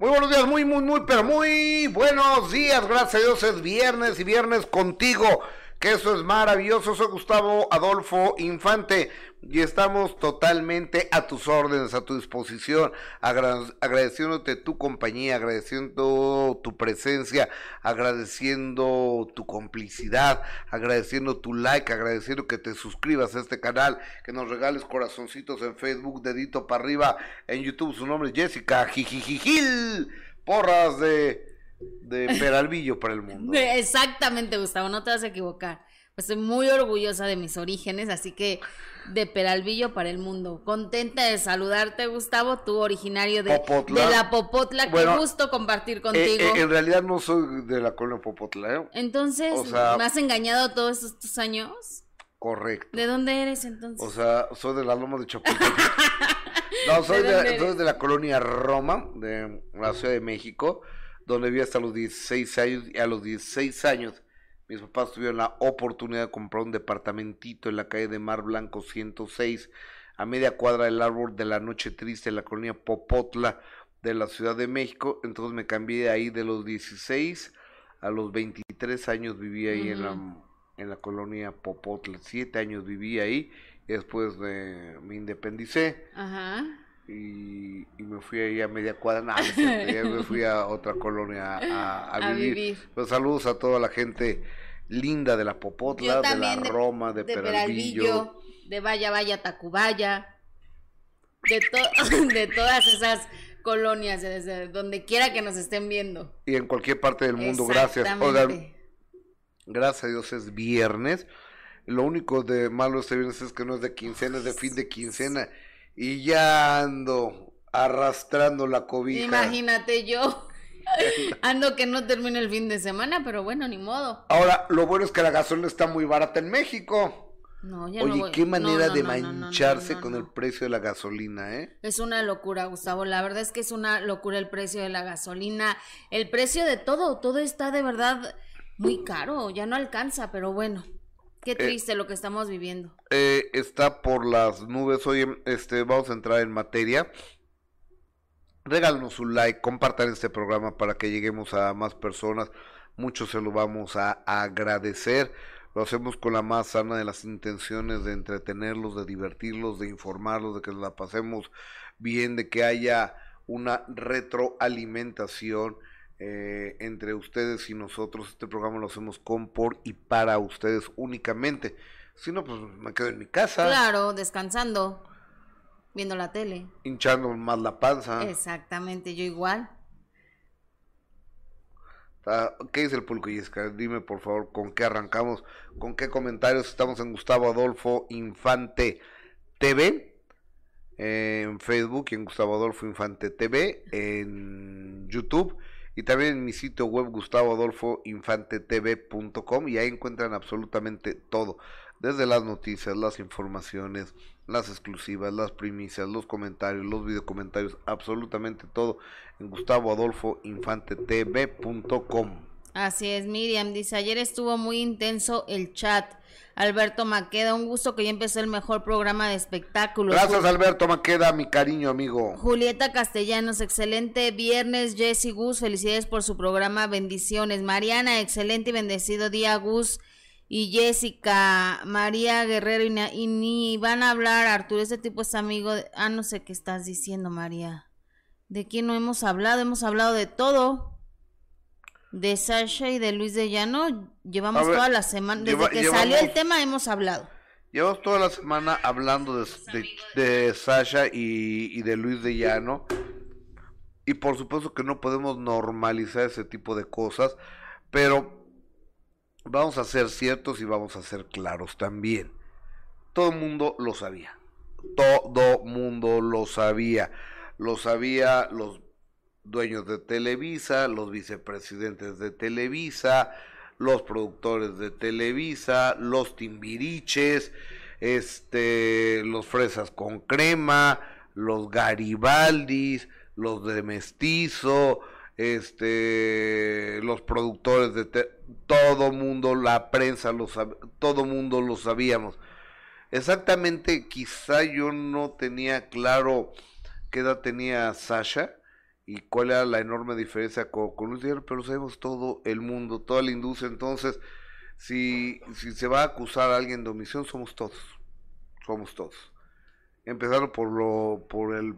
Muy buenos días, muy, muy, muy, pero muy buenos días. Gracias a Dios es viernes y viernes contigo, que eso es maravilloso. Soy Gustavo Adolfo Infante y estamos totalmente a tus órdenes, a tu disposición, agradeciéndote tu compañía, agradeciendo tu presencia, agradeciendo tu complicidad, agradeciendo tu like, agradeciendo que te suscribas a este canal, que nos regales corazoncitos en Facebook, dedito para arriba, en YouTube, su nombre es Jessica Jijijijil, porras de de Peralvillo para el mundo. Exactamente, Gustavo, no te vas a equivocar. Estoy muy orgullosa de mis orígenes, así que de Peralvillo para el mundo. Contenta de saludarte, Gustavo, tú originario de, de la Popotla. Qué gusto compartir eh, contigo. Eh, en realidad no soy de la colonia Popotla. ¿eh? Entonces, ¿me has engañado todos estos años? Correcto. ¿De dónde eres entonces? O sea, soy de la Loma de Chapultepec. no, soy ¿De, soy de la colonia Roma, de la Ciudad de México, donde viví hasta los 16 años y a los 16 años mis papás tuvieron la oportunidad de comprar un departamentito en la calle de Mar Blanco 106, a media cuadra del árbol de la Noche Triste, en la colonia Popotla de la Ciudad de México. Entonces me cambié de ahí de los 16 a los 23 años viví ahí en, la, en la colonia Popotla. Siete años viví ahí y después me independicé. Y, me fui ahí a media cuadra, nada, me fui a otra colonia a, vivir. Pues saludos a toda la gente linda de la Popotla, de la Roma, de, de Peralvillo, de Vaya Vaya Tacubaya, de, de todas esas colonias, desde donde quiera que nos estén viendo. Y en cualquier parte del mundo, gracias. gracias a Dios es viernes. Lo único de malo este viernes es que no es de quincena, es de fin de quincena. Y ya ando arrastrando la cobija. Imagínate yo. Ando que no termine el fin de semana, pero bueno, ni modo. Ahora, lo bueno es que la gasolina está muy barata en México. No, ya Oye, qué manera de mancharse con el precio de la gasolina, ¿eh? Es una locura, Gustavo. La verdad es que es una locura el precio de la gasolina. El precio de todo, todo está de verdad muy caro. Ya no alcanza, pero bueno. Qué eh, triste lo que estamos viviendo. Eh, está por las nubes. Oye, este, vamos a entrar en materia regálanos un like, compartan este programa para que lleguemos a más personas. Muchos se lo vamos a agradecer. Lo hacemos con la más sana de las intenciones de entretenerlos, de divertirlos, de informarlos, de que la pasemos bien, de que haya una retroalimentación eh, entre ustedes y nosotros. Este programa lo hacemos con, por y para ustedes únicamente. Si no, pues me quedo en mi casa. Claro, descansando. Viendo la tele. Hinchando más la panza. Exactamente, yo igual. ¿Qué dice el pulco Yesca? Dime por favor con qué arrancamos, con qué comentarios. Estamos en Gustavo Adolfo Infante TV, en Facebook y en Gustavo Adolfo Infante TV, en YouTube y también en mi sitio web Gustavo Adolfo Infante TV.com y ahí encuentran absolutamente todo, desde las noticias, las informaciones, las exclusivas, las primicias, los comentarios, los videocomentarios, absolutamente todo en Gustavo Adolfo Infante TV.com. Así es, Miriam dice, ayer estuvo muy intenso el chat. Alberto Maqueda, un gusto que ya empezó el mejor programa de espectáculos. Gracias Alberto Maqueda, mi cariño amigo. Julieta Castellanos, excelente viernes, Jesse Gus, felicidades por su programa, bendiciones. Mariana, excelente y bendecido día, Gus y Jessica, María Guerrero y, ni van a hablar, Arturo, ese tipo es amigo, de, ah, no sé qué estás diciendo, María. ¿De quién no hemos hablado? Hemos hablado de todo. De Sasha y de Luis de Llano, llevamos toda la semana, desde que salió el tema hemos hablado. Llevamos toda la semana hablando de, de, Sasha y, y de Luis de Llano. Y por supuesto que no podemos normalizar ese tipo de cosas, pero vamos a ser ciertos y vamos a ser claros también. Todo el mundo lo sabía. Todo mundo lo sabía. Lo sabía los dueños de Televisa, los vicepresidentes de Televisa, los productores de Televisa, los timbiriches, este, los fresas con crema, los garibaldis, los de mestizo, este, los productores de todo mundo, la prensa, lo todo mundo lo sabíamos. Exactamente, quizá yo no tenía claro qué edad tenía Sasha y cuál era la enorme diferencia con, Luis Díaz, pero lo sabemos todo el mundo, toda la industria. Entonces, si, si se va a acusar a alguien de omisión, somos todos. Somos todos. Empezando por, lo, por el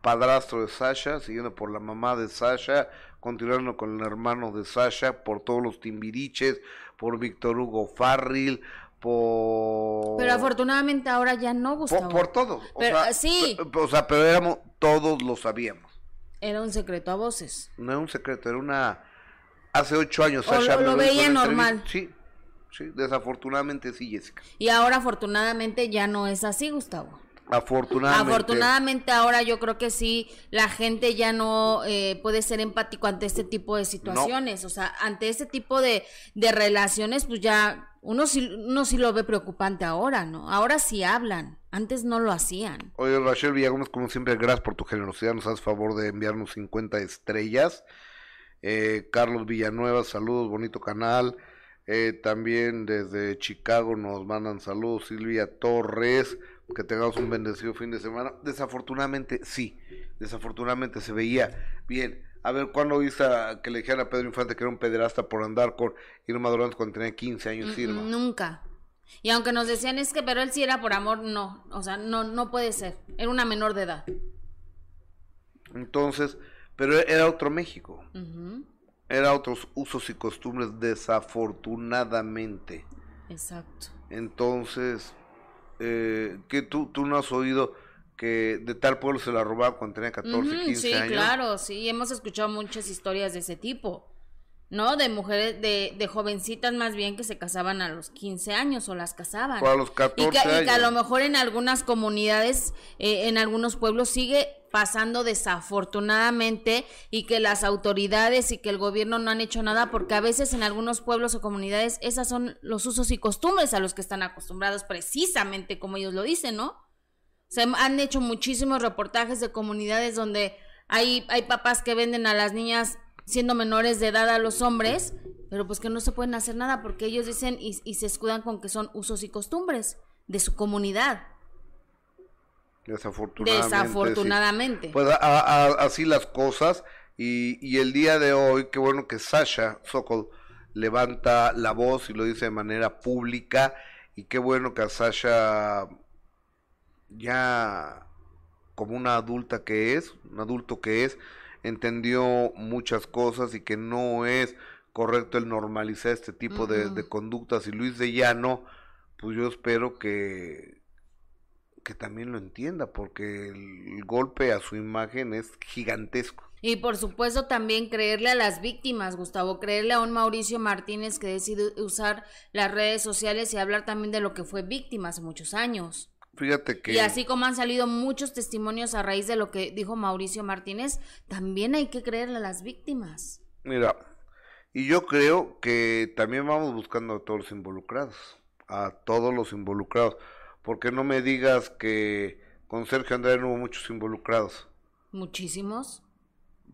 padrastro de Sasha, siguiendo por la mamá de Sasha, continuando con el hermano de Sasha, por todos los timbiriches, por Víctor Hugo Farril, por... Pero afortunadamente ahora ya no, Gustavo. Por, todos. O sea, sí. O sea, pero éramos, todos lo sabíamos. Era un secreto a voces. No era un secreto, era una... Hace ocho años. O lo, veía normal. Sí, sí, desafortunadamente sí, Jessica. Y ahora afortunadamente ya no es así, Gustavo. Afortunadamente. Afortunadamente ahora yo creo que sí, la gente ya no eh, puede ser empático ante este tipo de situaciones. O sea, ante este tipo de, de relaciones, pues ya uno sí, uno sí lo ve preocupante ahora, ¿no? Ahora sí hablan. Antes no lo hacían. Oye, Rachel Villagómez, como siempre, gracias por tu generosidad. Nos haces favor de enviarnos 50 estrellas. Eh, Carlos Villanueva, saludos, bonito canal. Eh, también desde Chicago nos mandan saludos. Silvia Torres que tengamos un bendecido fin de semana. Desafortunadamente, sí, desafortunadamente se veía bien. A ver, ¿cuándo viste que le dijeron a Pedro Infante que era un pederasta por andar con Irma Durante cuando tenía 15 años, Irma? Nunca. Y aunque nos decían es que, pero él sí era por amor, no. O sea, no, no puede ser. Era una menor de edad. Entonces, pero era otro México. Era otros usos y costumbres, desafortunadamente. Exacto. Entonces, eh, que tú, tú no has oído que de tal pueblo se la robaba cuando tenía 14, 15 años. Sí, claro, sí, hemos escuchado muchas historias de ese tipo, ¿no? De mujeres, de, de jovencitas más bien que se casaban a los 15 años o las casaban. O a los 14 y que, años. Y que a lo mejor en algunas comunidades, eh, en algunos pueblos sigue pasando desafortunadamente y que las autoridades y que el gobierno no han hecho nada porque a veces en algunos pueblos o comunidades esas son los usos y costumbres a los que están acostumbrados precisamente como ellos lo dicen, ¿no? Se han hecho muchísimos reportajes de comunidades donde hay, hay papás que venden a las niñas siendo menores de edad a los hombres, pero pues que no se pueden hacer nada porque ellos dicen y, y se escudan con que son usos y costumbres de su comunidad. Desafortunadamente. Desafortunadamente. Pues así las cosas. Y, y, el día de hoy, qué bueno que Sasha Sokol levanta la voz y lo dice de manera pública. Y qué bueno que a Sasha, ya como una adulta que es, un adulto que es, entendió muchas cosas y que no es correcto el normalizar este tipo de, de conductas. Y Luis de Llano, pues yo espero que, que también lo entienda, porque el golpe a su imagen es gigantesco. Y por supuesto también creerle a las víctimas, Gustavo, creerle a un Mauricio Martínez que decide usar las redes sociales y hablar también de lo que fue víctima hace muchos años. Fíjate que... Y así como han salido muchos testimonios a raíz de lo que dijo Mauricio Martínez, también hay que creerle a las víctimas. Mira, y yo creo que también vamos buscando a todos los involucrados, a todos los involucrados porque no me digas que con Sergio Andrade no hubo muchos involucrados. Muchísimos.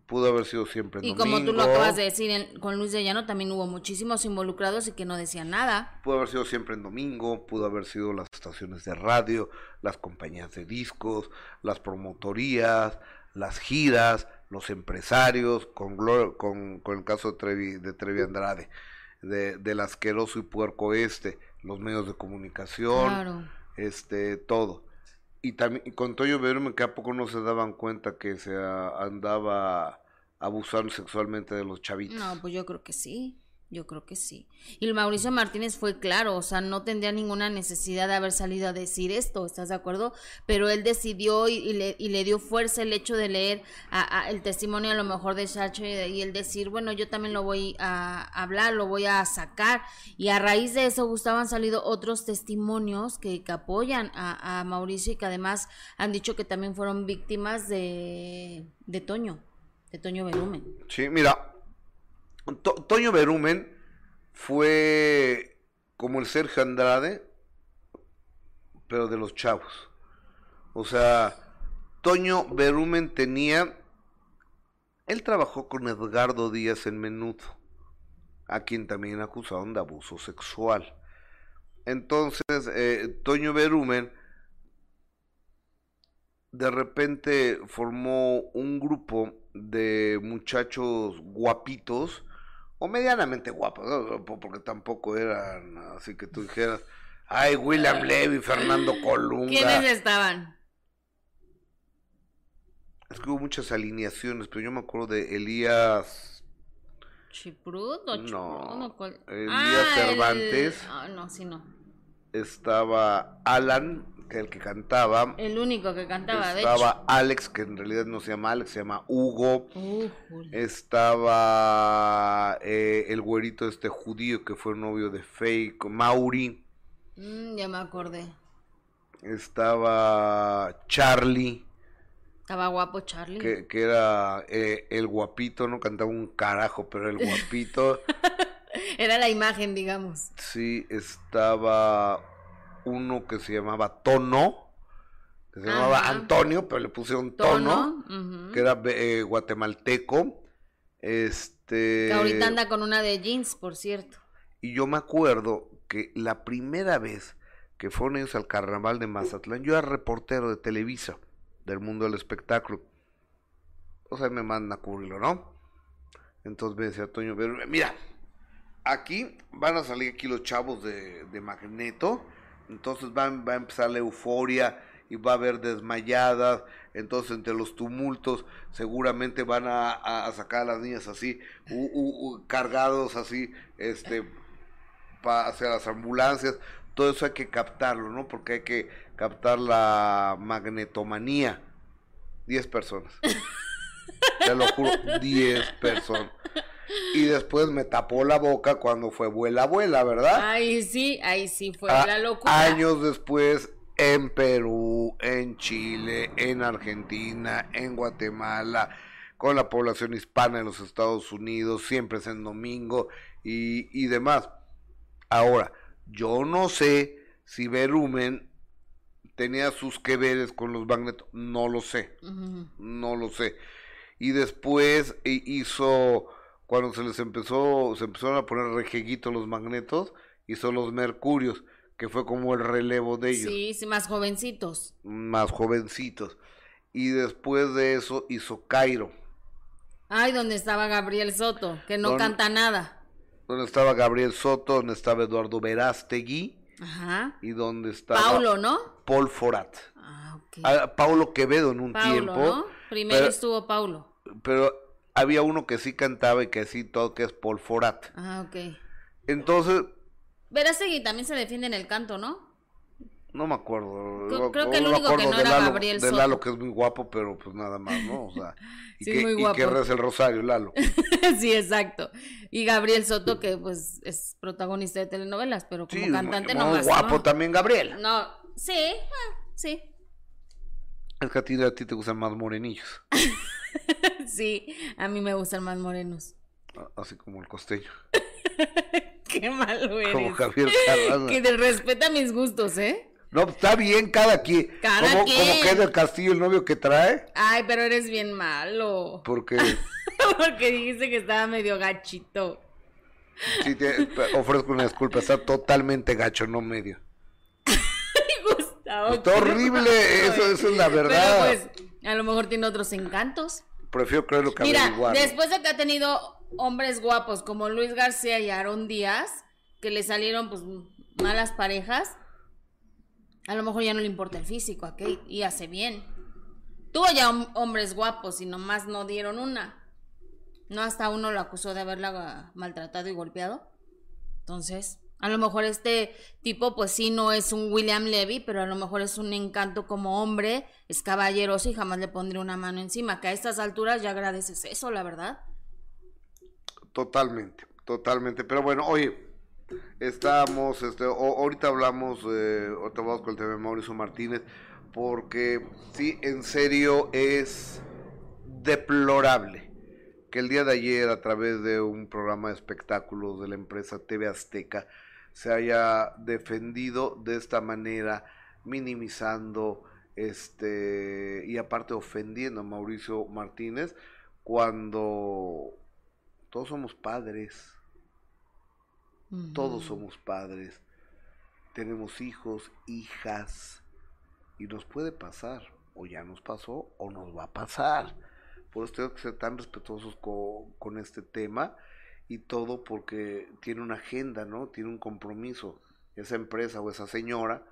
Pudo haber sido siempre en y como tú lo acabas de decir, con Luis de Llano también hubo muchísimos involucrados y que no decían nada. Pudo haber sido siempre en domingo, pudo haber sido las estaciones de radio, las compañías de discos, las promotorías, las giras, los empresarios, con, con, con el caso de Trevi, de Trevi Andrade, de, del asqueroso y puerco este, los medios de comunicación. Claro este, todo. Y también con Toyo Verumen que a poco no se daban cuenta que se andaba abusando sexualmente de los chavitos. No, pues yo creo que sí. Yo creo que sí. Y Mauricio Martínez fue claro, o sea, no tendría ninguna necesidad de haber salido a decir esto, ¿estás de acuerdo? Pero él decidió y, le, y le, dio fuerza el hecho de leer a, el testimonio a lo mejor de Chacho y, el decir, bueno, yo también lo voy a hablar, lo voy a sacar. Y a raíz de eso, Gustavo, han salido otros testimonios que, que apoyan a, a, Mauricio y que además han dicho que también fueron víctimas de, de Toño, de Toño Berumen. Sí, mira, Toño Berumen fue como el Sergio Andrade, pero de los chavos. O sea, Toño Berumen tenía... Él trabajó con Edgardo Díaz en Menudo, a quien también acusaron de abuso sexual. Entonces, eh, Toño Berumen de repente formó un grupo de muchachos guapitos, o medianamente guapos, ¿no? porque tampoco eran así que tú dijeras, ay, William Levy, Fernando Colunga. ¿Quiénes estaban? Es que hubo muchas alineaciones, pero yo me acuerdo de Elías. ¿Chiprut o No, Elías Cervantes. Ah, no, sí, no. Estaba Alan, que el que cantaba. El único que cantaba, Estaba Alex, que en realidad no se llama Alex, se llama Hugo. Estaba eh, el güerito este judío que fue novio de Fake, Mauri. Mm, ya me acordé. Estaba Charlie. Estaba guapo Charlie. Que, que era eh, el guapito, no cantaba un carajo, pero el guapito. era la imagen, digamos. Sí, estaba uno que se llamaba Tono, que se llamaba Antonio, pero le pusieron Tono, que era eh, guatemalteco. Este. Que ahorita anda con una de jeans, por cierto. Y yo me acuerdo que la primera vez que fueron ellos al carnaval de Mazatlán, yo era reportero de Televisa, del mundo del espectáculo. O sea, me mandan a cubrirlo, ¿no? Entonces me decía Toño, mira, aquí van a salir aquí los chavos de, de Magneto entonces va, va a empezar la euforia y va a haber desmayadas, entonces entre los tumultos seguramente van a, sacar a las niñas así, cargados así, este, hacia las ambulancias, todo eso hay que captarlo, ¿no? Porque hay que captar la magnetomanía. Diez personas. Te lo juro, diez personas. Y después me tapó la boca cuando fue vuela, abuela, ¿verdad? Ahí sí, ahí sí fue la locura. Años después, en Perú, en Chile, en Argentina, en Guatemala, con la población hispana en los Estados Unidos, siempre es en domingo y, y demás. Ahora, yo no sé si Berumen tenía sus que veres con los magnetos, no lo sé, no lo sé. Y después hizo cuando se les empezó, se empezaron a poner rejeguitos los magnetos, hizo los mercurios, que fue como el relevo de ellos. Sí, sí, más jovencitos. Más jovencitos. Y después de eso hizo Cairo. Ay, donde estaba Gabriel Soto, que no canta nada. Donde estaba Gabriel Soto, donde estaba Eduardo Verástegui. Ajá. Y donde estaba... Paulo, ¿no? Paul Forat. Ah, ok. Ah, Paulo Quevedo en un tiempo. ¿no? Primero estuvo Paulo. Pero había uno que sí cantaba y que sí todo, que es Paul Forat. Ah, ok. Entonces... Verástegui también se defiende en el canto, ¿no? No me acuerdo. Creo, que el único que no era Lalo, Gabriel Soto. De Lalo, que es muy guapo, pero pues nada más, ¿no? O sea, y, que, muy guapo. y que reza el rosario, Lalo. sí, exacto. Y Gabriel Soto, que pues es protagonista de telenovelas, pero como cantante no más. guapo también, Gabriel. No, sí, ah, sí. Es que a ti, a ti te gustan más morenillos. sí, a mí me gustan más morenos. Así como el costeño. Qué malo eres. Como Javier Carranza. Que te respeta mis gustos, ¿eh? No, está bien cada quien. Cada como, quien. Como que es del castillo el novio que trae. Ay, pero eres bien malo. ¿Por qué? Porque dijiste que estaba medio gachito. Sí, te ofrezco una disculpa. Está totalmente gacho, no medio. Está horrible, eso, eso es la verdad. Pero pues, a lo mejor tiene otros encantos. Prefiero creerlo que Mira, después de que ha tenido hombres guapos como Luis García y Aaron Díaz, que le salieron pues malas parejas, a lo mejor ya no le importa el físico a Kate y hace bien. Tuvo ya hombres guapos y nomás no dieron una. No hasta uno lo acusó de haberla maltratado y golpeado. Entonces, a lo mejor este tipo, pues sí, no es un William Levy, pero a lo mejor es un encanto como hombre, es caballeroso y jamás le pondré una mano encima. Que a estas alturas ya agradeces eso, la verdad. Totalmente, totalmente. Pero bueno, oye, estamos, este, ahorita hablamos, eh, ahorita vamos con el tema Mauricio Martínez, porque sí, en serio es deplorable que el día de ayer a través de un programa de espectáculos de la empresa TV Azteca, se haya defendido de esta manera, minimizando este y aparte ofendiendo a Mauricio Martínez cuando todos somos padres. Todos somos padres. Tenemos hijos, hijas y nos puede pasar o ya nos pasó o nos va a pasar. Por eso tengo que ser tan respetuosos con, este tema y todo porque tiene una agenda, ¿no? Tiene un compromiso esa empresa o esa señora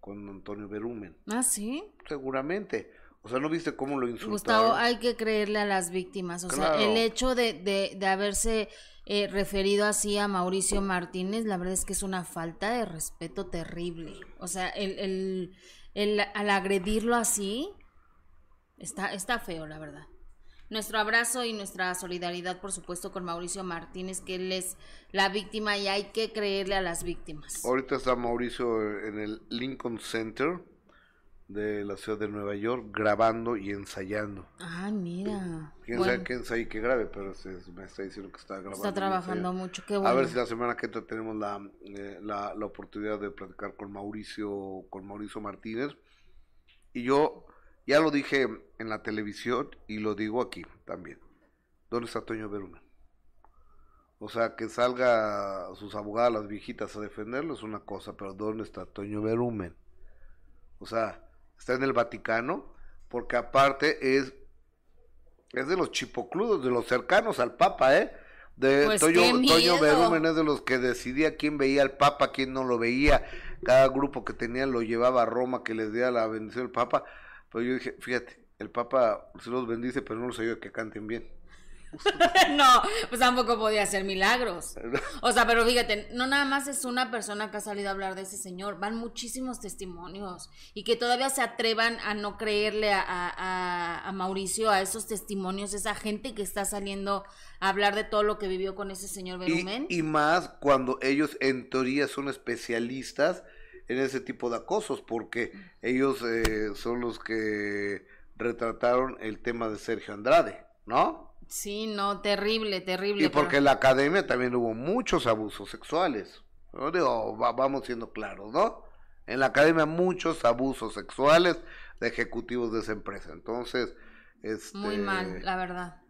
con Antonio Berumen. Ah, sí. Seguramente. O sea, ¿no viste cómo lo insultaron? Gustavo, hay que creerle a las víctimas. O sea, el hecho de, de, de haberse eh, referido así a Mauricio Martínez, la verdad es que es una falta de respeto terrible. O sea, el, el, el, al agredirlo así, está, está feo, la verdad. Nuestro abrazo y nuestra solidaridad, por supuesto, con Mauricio Martínez, que él es la víctima y hay que creerle a las víctimas. Ahorita está Mauricio en el Lincoln Center de la ciudad de Nueva York grabando y ensayando. Ah, mira. Quién sabe qué ensayo que grabe, pero me está diciendo que está grabando. Está trabajando mucho, qué bueno. A ver si la semana que entra tenemos eh, la, la, oportunidad de platicar con Mauricio, con Mauricio Martínez. Y yo ya lo dije en la televisión y lo digo aquí también. ¿Dónde está Toño Berumen? O sea, que salga sus abogadas, las viejitas, a defenderlo es una cosa, pero ¿dónde está Toño Berumen? O sea, está en el Vaticano, porque aparte es, es de los chipocludos, de los cercanos al Papa, ¿eh? De pues Toño, Toño Berumen es de los que decidía quién veía al Papa, quién no lo veía. Cada grupo que tenía lo llevaba a Roma, que les diera la bendición al Papa. Pero yo dije, fíjate, el Papa se los bendice, pero no los ayuda a que canten bien. no, pues tampoco podía hacer milagros. O sea, pero fíjate, no nada más es una persona que ha salido a hablar de ese señor, van muchísimos testimonios y que todavía se atrevan a no creerle a, Mauricio, a esos testimonios, esa gente que está saliendo a hablar de todo lo que vivió con ese señor Berumen. Y, más cuando ellos en teoría son especialistas en ese tipo de acosos, porque ellos eh, son los que retrataron el tema de Sergio Andrade, ¿no? Sí, no, terrible, terrible. Y porque en la academia también hubo muchos abusos sexuales. ¿no? Digo, vamos siendo claros, ¿no? En la academia muchos abusos sexuales de ejecutivos de esa empresa. Entonces, este, muy mal, la verdad.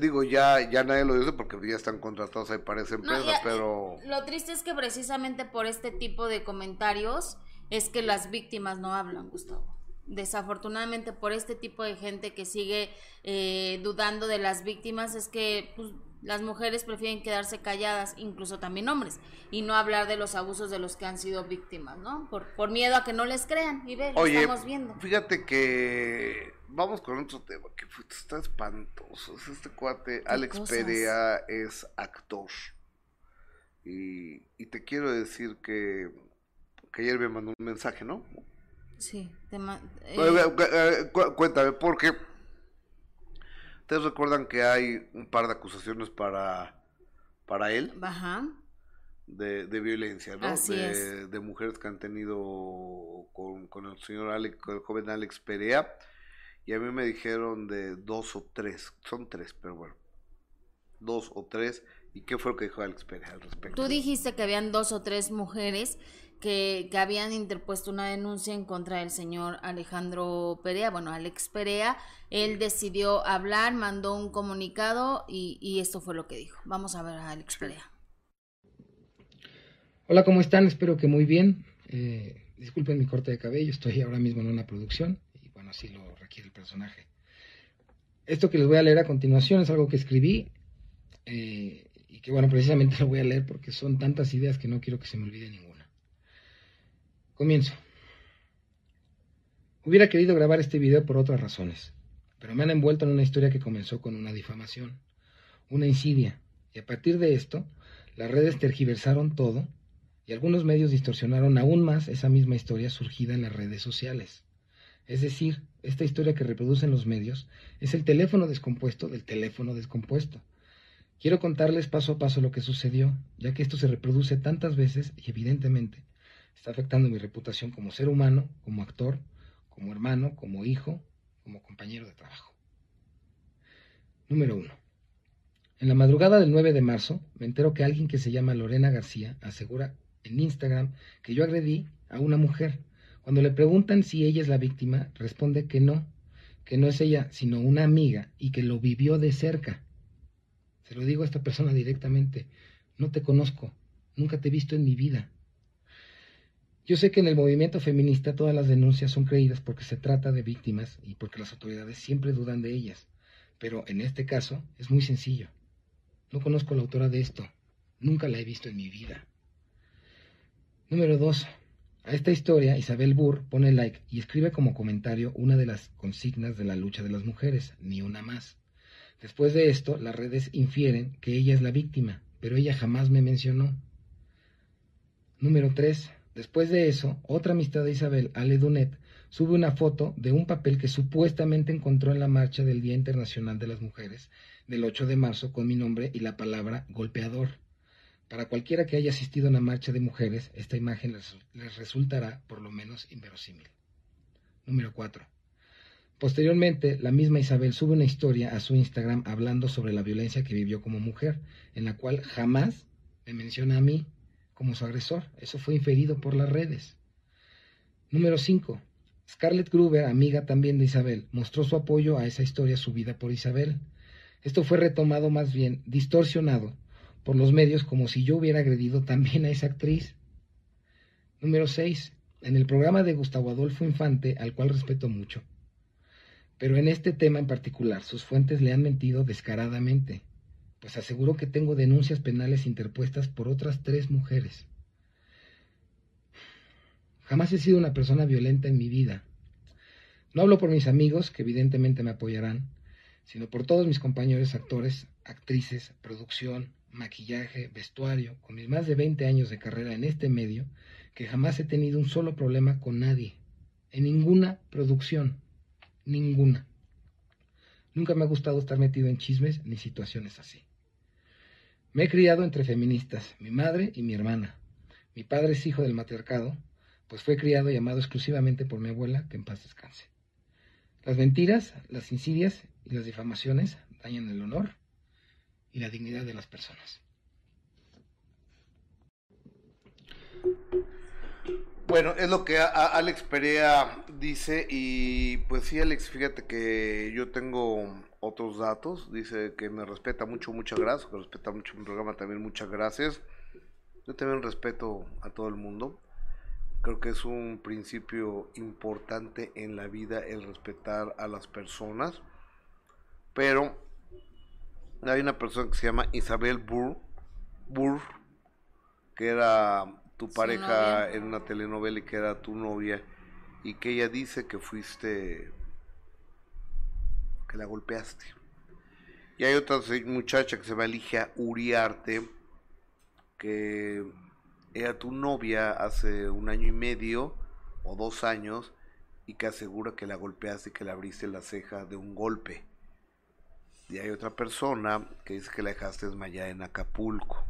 Digo, ya, ya nadie lo dice porque ya están contratados ahí para esa empresa, pero... Lo triste es que precisamente por este tipo de comentarios es que las víctimas no hablan, Gustavo desafortunadamente por este tipo de gente que sigue eh, dudando de las víctimas es que pues, las mujeres prefieren quedarse calladas, incluso también hombres, y no hablar de los abusos de los que han sido víctimas, ¿no? Por, por miedo a que no les crean. Y ve, lo estamos viendo. Fíjate que vamos con otro tema que está espantoso. Este cuate, Alex Perea, es actor. Y, y te quiero decir que, que ayer me mandó un mensaje, ¿no? Sí, te eh, cuéntame, porque ustedes recuerdan que hay un par de acusaciones para, para él. Ajá. De, de violencia, ¿no? de, de, mujeres que han tenido con, con el señor Alex, con el joven Alex Perea. Y a mí me dijeron de dos o tres, son tres, pero bueno, dos o tres. ¿Y qué fue lo que dijo Alex Perea al respecto? Tú dijiste que habían dos o tres mujeres que, habían interpuesto una denuncia en contra del señor Alejandro Perea, bueno, Alex Perea. Él decidió hablar, mandó un comunicado y, esto fue lo que dijo. Vamos a ver a Alex Perea. Hola, ¿cómo están? Espero que muy bien. Eh, disculpen mi corte de cabello, estoy ahora mismo en una producción así lo requiere el personaje. Esto que les voy a leer a continuación es algo que escribí eh, y que bueno, precisamente lo voy a leer porque son tantas ideas que no quiero que se me olvide ninguna. Comienzo. Hubiera querido grabar este video por otras razones, pero me han envuelto en una historia que comenzó con una difamación, una insidia, y a partir de esto, las redes tergiversaron todo y algunos medios distorsionaron aún más esa misma historia surgida en las redes sociales. Es decir, esta historia que reproducen los medios es el teléfono descompuesto del teléfono descompuesto. Quiero contarles paso a paso lo que sucedió, ya que esto se reproduce tantas veces y evidentemente está afectando mi reputación como ser humano, como actor, como hermano, como hijo, como compañero de trabajo. Número 1. En la madrugada del 9 de marzo me entero que alguien que se llama Lorena García asegura en Instagram que yo agredí a una mujer. Cuando le preguntan si ella es la víctima, responde que no, que no es ella, sino una amiga y que lo vivió de cerca. Se lo digo a esta persona directamente, no te conozco, nunca te he visto en mi vida, yo sé que en el movimiento feminista todas las denuncias son creídas porque se trata de víctimas y porque las autoridades siempre dudan de ellas. Pero en este caso es muy sencillo. No conozco la autora de esto. Nunca la he visto en mi vida. Número 2. A esta historia, Isabel Burr pone like y escribe como comentario una de las consignas de la lucha de las mujeres, ni una más. Después de esto, las redes infieren que ella es la víctima, pero ella jamás me mencionó. Número 3. Después de eso, otra amistad de Isabel, Ale Dunet, sube una foto de un papel que supuestamente encontró en la marcha del Día Internacional de las Mujeres del 8 de marzo con mi nombre y la palabra golpeador. Para cualquiera que haya asistido a una marcha de mujeres, esta imagen les, resultará por lo menos inverosímil. Número 4. Posteriormente, la misma Isabel sube una historia a su Instagram hablando sobre la violencia que vivió como mujer, en la cual jamás me menciona a mí como su agresor. Eso fue inferido por las redes. Número 5. Scarlett Gruber, amiga también de Isabel, mostró su apoyo a esa historia subida por Isabel. Esto fue retomado más bien distorsionado por los medios como si yo hubiera agredido también a esa actriz. Número 6. En el programa de Gustavo Adolfo Infante, al cual respeto mucho. Pero en este tema en particular, sus fuentes le han mentido descaradamente, pues aseguró que tengo denuncias penales interpuestas por otras tres mujeres. Jamás he sido una persona violenta en mi vida. No hablo por mis amigos, que evidentemente me apoyarán, sino por todos mis compañeros actores, actrices, producción, maquillaje, vestuario, con mis más de 20 años de carrera en este medio, que jamás he tenido un solo problema con nadie, en ninguna producción, ninguna. Nunca me ha gustado estar metido en chismes ni situaciones así. Me he criado entre feministas, mi madre y mi hermana. Mi padre es hijo del matriarcado, pues fue criado y amado exclusivamente por mi abuela, que en paz descanse. Las mentiras, las insidias y las difamaciones dañan el honor y la dignidad de las personas. Bueno, es lo que Alex Perea dice y pues sí, Alex, fíjate que yo tengo otros datos. Dice que me respeta mucho, muchas gracias, que respeta mucho mi programa también, muchas gracias. Yo también respeto a todo el mundo. Creo que es un principio importante en la vida el respetar a las personas. Pero hay una persona que se llama Isabel Burr, Burr que era tu pareja en una telenovela y que era tu novia, y que ella dice que fuiste, que la golpeaste. Y hay otra muchacha que se llama Ligia Uriarte, que era tu novia hace un año y medio o dos años, y que asegura que la golpeaste y que le abriste la ceja de un golpe. Y hay otra persona que dice que la dejaste desmayada en Acapulco.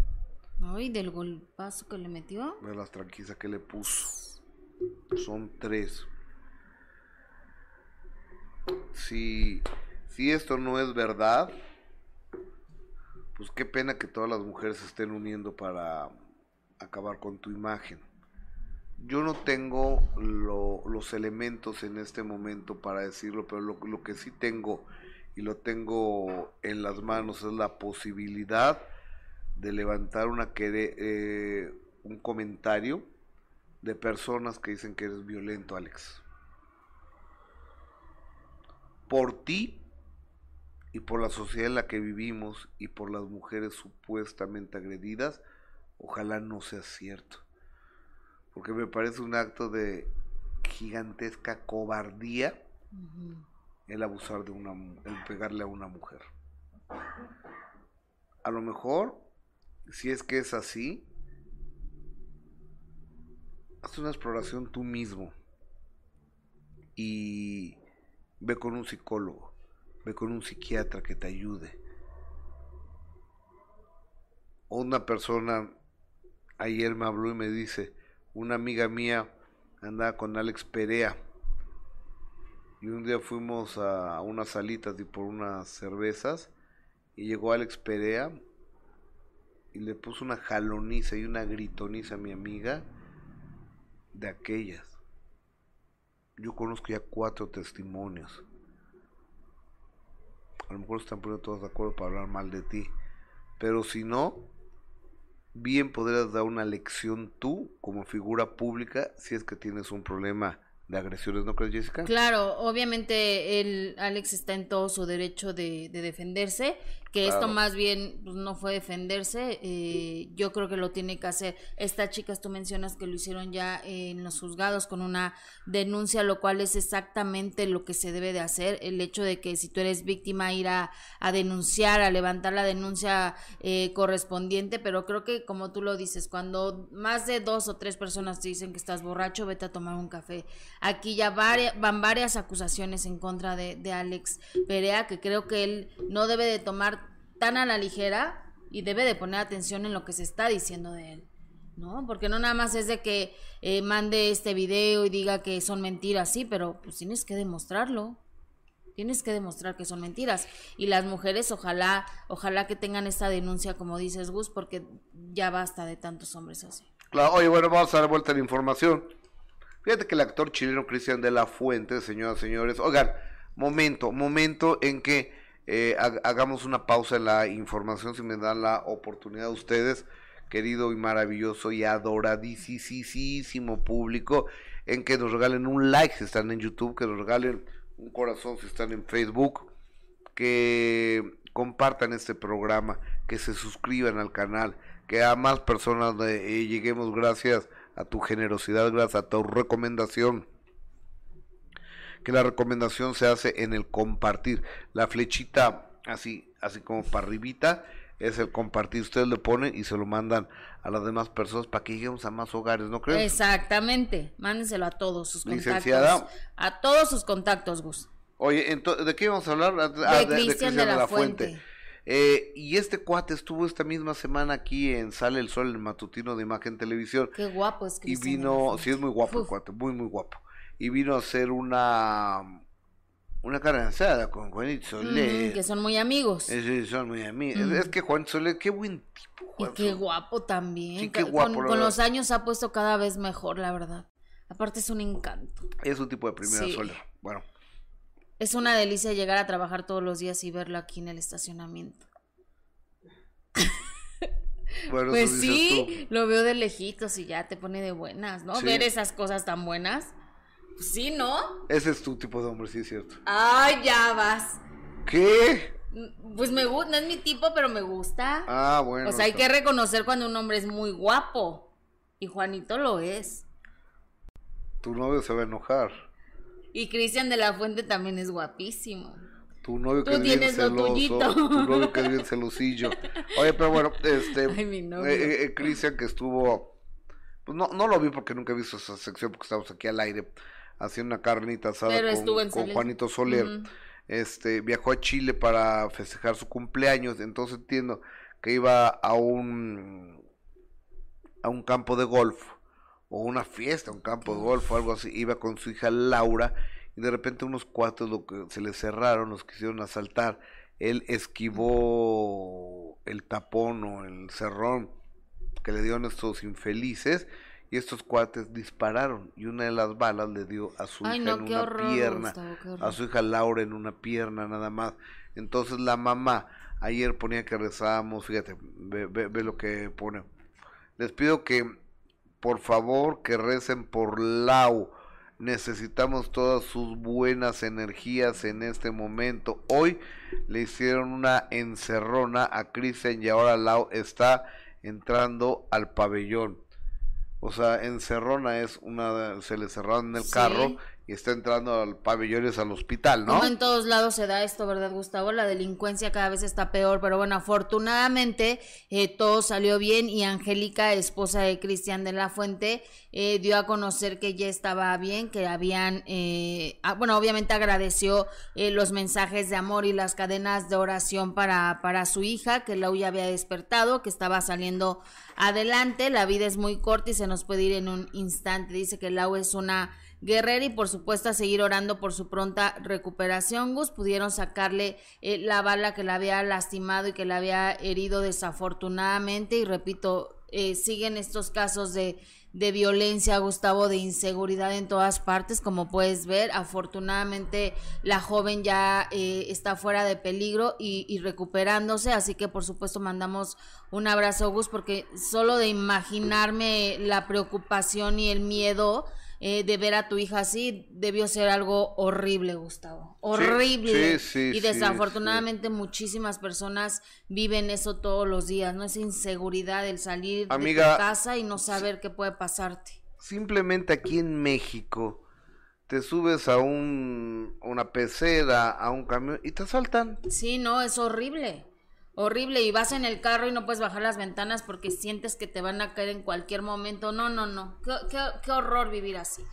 Ay, del golpazo que le metió. De las tranquilizas que le puso. Son tres. Si, si esto no es verdad, pues qué pena que todas las mujeres se estén uniendo para acabar con tu imagen. Yo no tengo los elementos en este momento para decirlo, pero lo, lo que sí tengo y lo tengo en las manos es la posibilidad de levantar una eh, un comentario de personas que dicen que eres violento, Alex. Por ti y por la sociedad en la que vivimos y por las mujeres supuestamente agredidas, ojalá no sea cierto. Porque me parece un acto de gigantesca cobardía el abusar de una, el pegarle a una mujer. A lo mejor, si es que es así, haz una exploración tú mismo y ve con un psicólogo, ve con un psiquiatra que te ayude. O una persona ayer me habló y me dice, una amiga mía andaba con Alex Perea y un día fuimos a unas salitas y por unas cervezas y llegó Alex Perea y le puso una jaloniza y una gritoniza a mi amiga de aquellas. Yo conozco ya cuatro testimonios. A lo mejor están poniendo todos de acuerdo para hablar mal de ti. Pero si no, bien podrías dar una lección tú como figura pública si es que tienes un problema de agresiones, ¿no crees, Jessica? Claro, obviamente el Alex está en todo su derecho de, de defenderse que esto más bien pues, no fue defenderse, eh, yo creo que lo tiene que hacer. Estas chicas, tú mencionas que lo hicieron ya en los juzgados con una denuncia, lo cual es exactamente lo que se debe de hacer, el hecho de que si tú eres víctima ir a, denunciar, a levantar la denuncia eh, correspondiente, pero creo que como tú lo dices, cuando más de dos o tres personas te dicen que estás borracho, vete a tomar un café. Aquí ya van varias acusaciones en contra de, de Alex Perea, que creo que él no debe de tomar tan a la ligera y debe de poner atención en lo que se está diciendo de él. ¿no? Porque no nada más es de que eh, mande este video y diga que son mentiras, sí, pero pues tienes que demostrarlo. Tienes que demostrar que son mentiras. Y las mujeres, ojalá, ojalá que tengan esta denuncia, como dices Gus, porque ya basta de tantos hombres así. Claro, oye, bueno, vamos a dar vuelta a la información. Fíjate que el actor chileno Cristian de la Fuente, señoras y señores, oigan, momento, momento en que eh, hagamos una pausa en la información si me dan la oportunidad ustedes, querido y maravilloso y adoradísimo público, en que nos regalen un like si están en YouTube, que nos regalen un corazón si están en Facebook, que compartan este programa, que se suscriban al canal, que a más personas eh, lleguemos. Gracias a tu generosidad, gracias a tu recomendación que la recomendación se hace en el compartir. La flechita así, así como para arribita, es el compartir. Ustedes le ponen y se lo mandan a las demás personas para que lleguemos a más hogares, ¿no crees? Exactamente. Mándenselo a todos sus contactos. A todos sus contactos, Gus. Oye, entonces, ¿de qué vamos a hablar? Ah, de, Cristian de, la, Fuente. Eh, y este cuate estuvo esta misma semana aquí en Sale el Sol, el matutino de Imagen Televisión. Qué guapo es Cristian. Y vino, sí es muy guapo el cuate, muy, muy guapo y vino a hacer una una carne con Juanito Soler. que son muy amigos. Sí, son muy amigos. Es que Juan Soler, qué buen tipo. y qué guapo también. Sí, qué guapo, con, los años se ha puesto cada vez mejor, la verdad. Aparte es un encanto. Es un tipo de primera Soler. Bueno. Es una delicia llegar a trabajar todos los días y verlo aquí en el estacionamiento. Bueno, pues sí, lo veo de lejitos y ya te pone de buenas, ¿no? Ver esas cosas tan buenas. Sí, ¿no? Ese es tu tipo de hombre, sí es cierto. Ay, ya vas. ¿Qué? Pues me gusta, no es mi tipo, pero me gusta. Ah, bueno. O sea, hay que reconocer cuando un hombre es muy guapo. Y Juanito lo es. Tu novio se va a enojar. Y Cristian de la Fuente también es guapísimo. Tu novio que es bien celoso. Tu novio que es bien celosillo. Oye, pero bueno, este. Ay, mi novio. Eh, eh, Cristian que estuvo. Pues no, no lo vi porque nunca he visto esa sección porque estamos aquí al aire haciendo una carnita asada con, Juanito Soler. Este, viajó a Chile para festejar su cumpleaños, entonces entiendo que iba a un a un campo de golf o una fiesta, un campo de golf o algo así, iba con su hija Laura y de repente unos cuatro lo que se le cerraron, los quisieron asaltar, él esquivó el tapón o el cerrón que le dieron estos infelices y estos cuates dispararon y una de las balas le dio a su hija en una pierna, a su hija Laura en una pierna nada más. Entonces la mamá ayer ponía que rezábamos, fíjate, ve, ve, lo que pone. Les pido que por favor que recen por Lau. Necesitamos todas sus buenas energías en este momento. Hoy le hicieron una encerrona a Cristian y ahora Lau está entrando al pabellón. O sea, encerrona es una, se le cerraron en el carro y está entrando al pabellón al hospital, ¿no? Como en todos lados se da esto, ¿verdad, Gustavo? La delincuencia cada vez está peor, pero bueno, afortunadamente eh, todo salió bien y Angélica, esposa de Cristian de la Fuente, eh, dio a conocer que ya estaba bien, que habían, eh, bueno, obviamente agradeció los mensajes de amor y las cadenas de oración para, para su hija, que la ya había despertado, que estaba saliendo adelante, la vida es muy corta y se nos puede ir en un instante, dice que Lau es una Guerrero y por supuesto a seguir orando por su pronta recuperación. Gus pudieron sacarle eh, la bala que la había lastimado y que la había herido desafortunadamente y repito, eh, siguen estos casos de, de violencia, Gustavo, de inseguridad en todas partes, como puedes ver. Afortunadamente la joven ya eh, está fuera de peligro y, y, recuperándose, así que por supuesto mandamos un abrazo, Gus, porque solo de imaginarme la preocupación y el miedo eh, de ver a tu hija así, debió ser algo horrible, Gustavo. Horrible. sí, sí, y desafortunadamente muchísimas personas viven eso todos los días, ¿no? Esa inseguridad, el salir de tu casa y no saber qué puede pasarte. Simplemente aquí en México te subes a un, una pecera, a un camión y te asaltan. Sí, no, es horrible. Horrible. Y vas en el carro y no puedes bajar las ventanas porque sientes que te van a caer en cualquier momento. No, no, no. Qué, horror vivir así.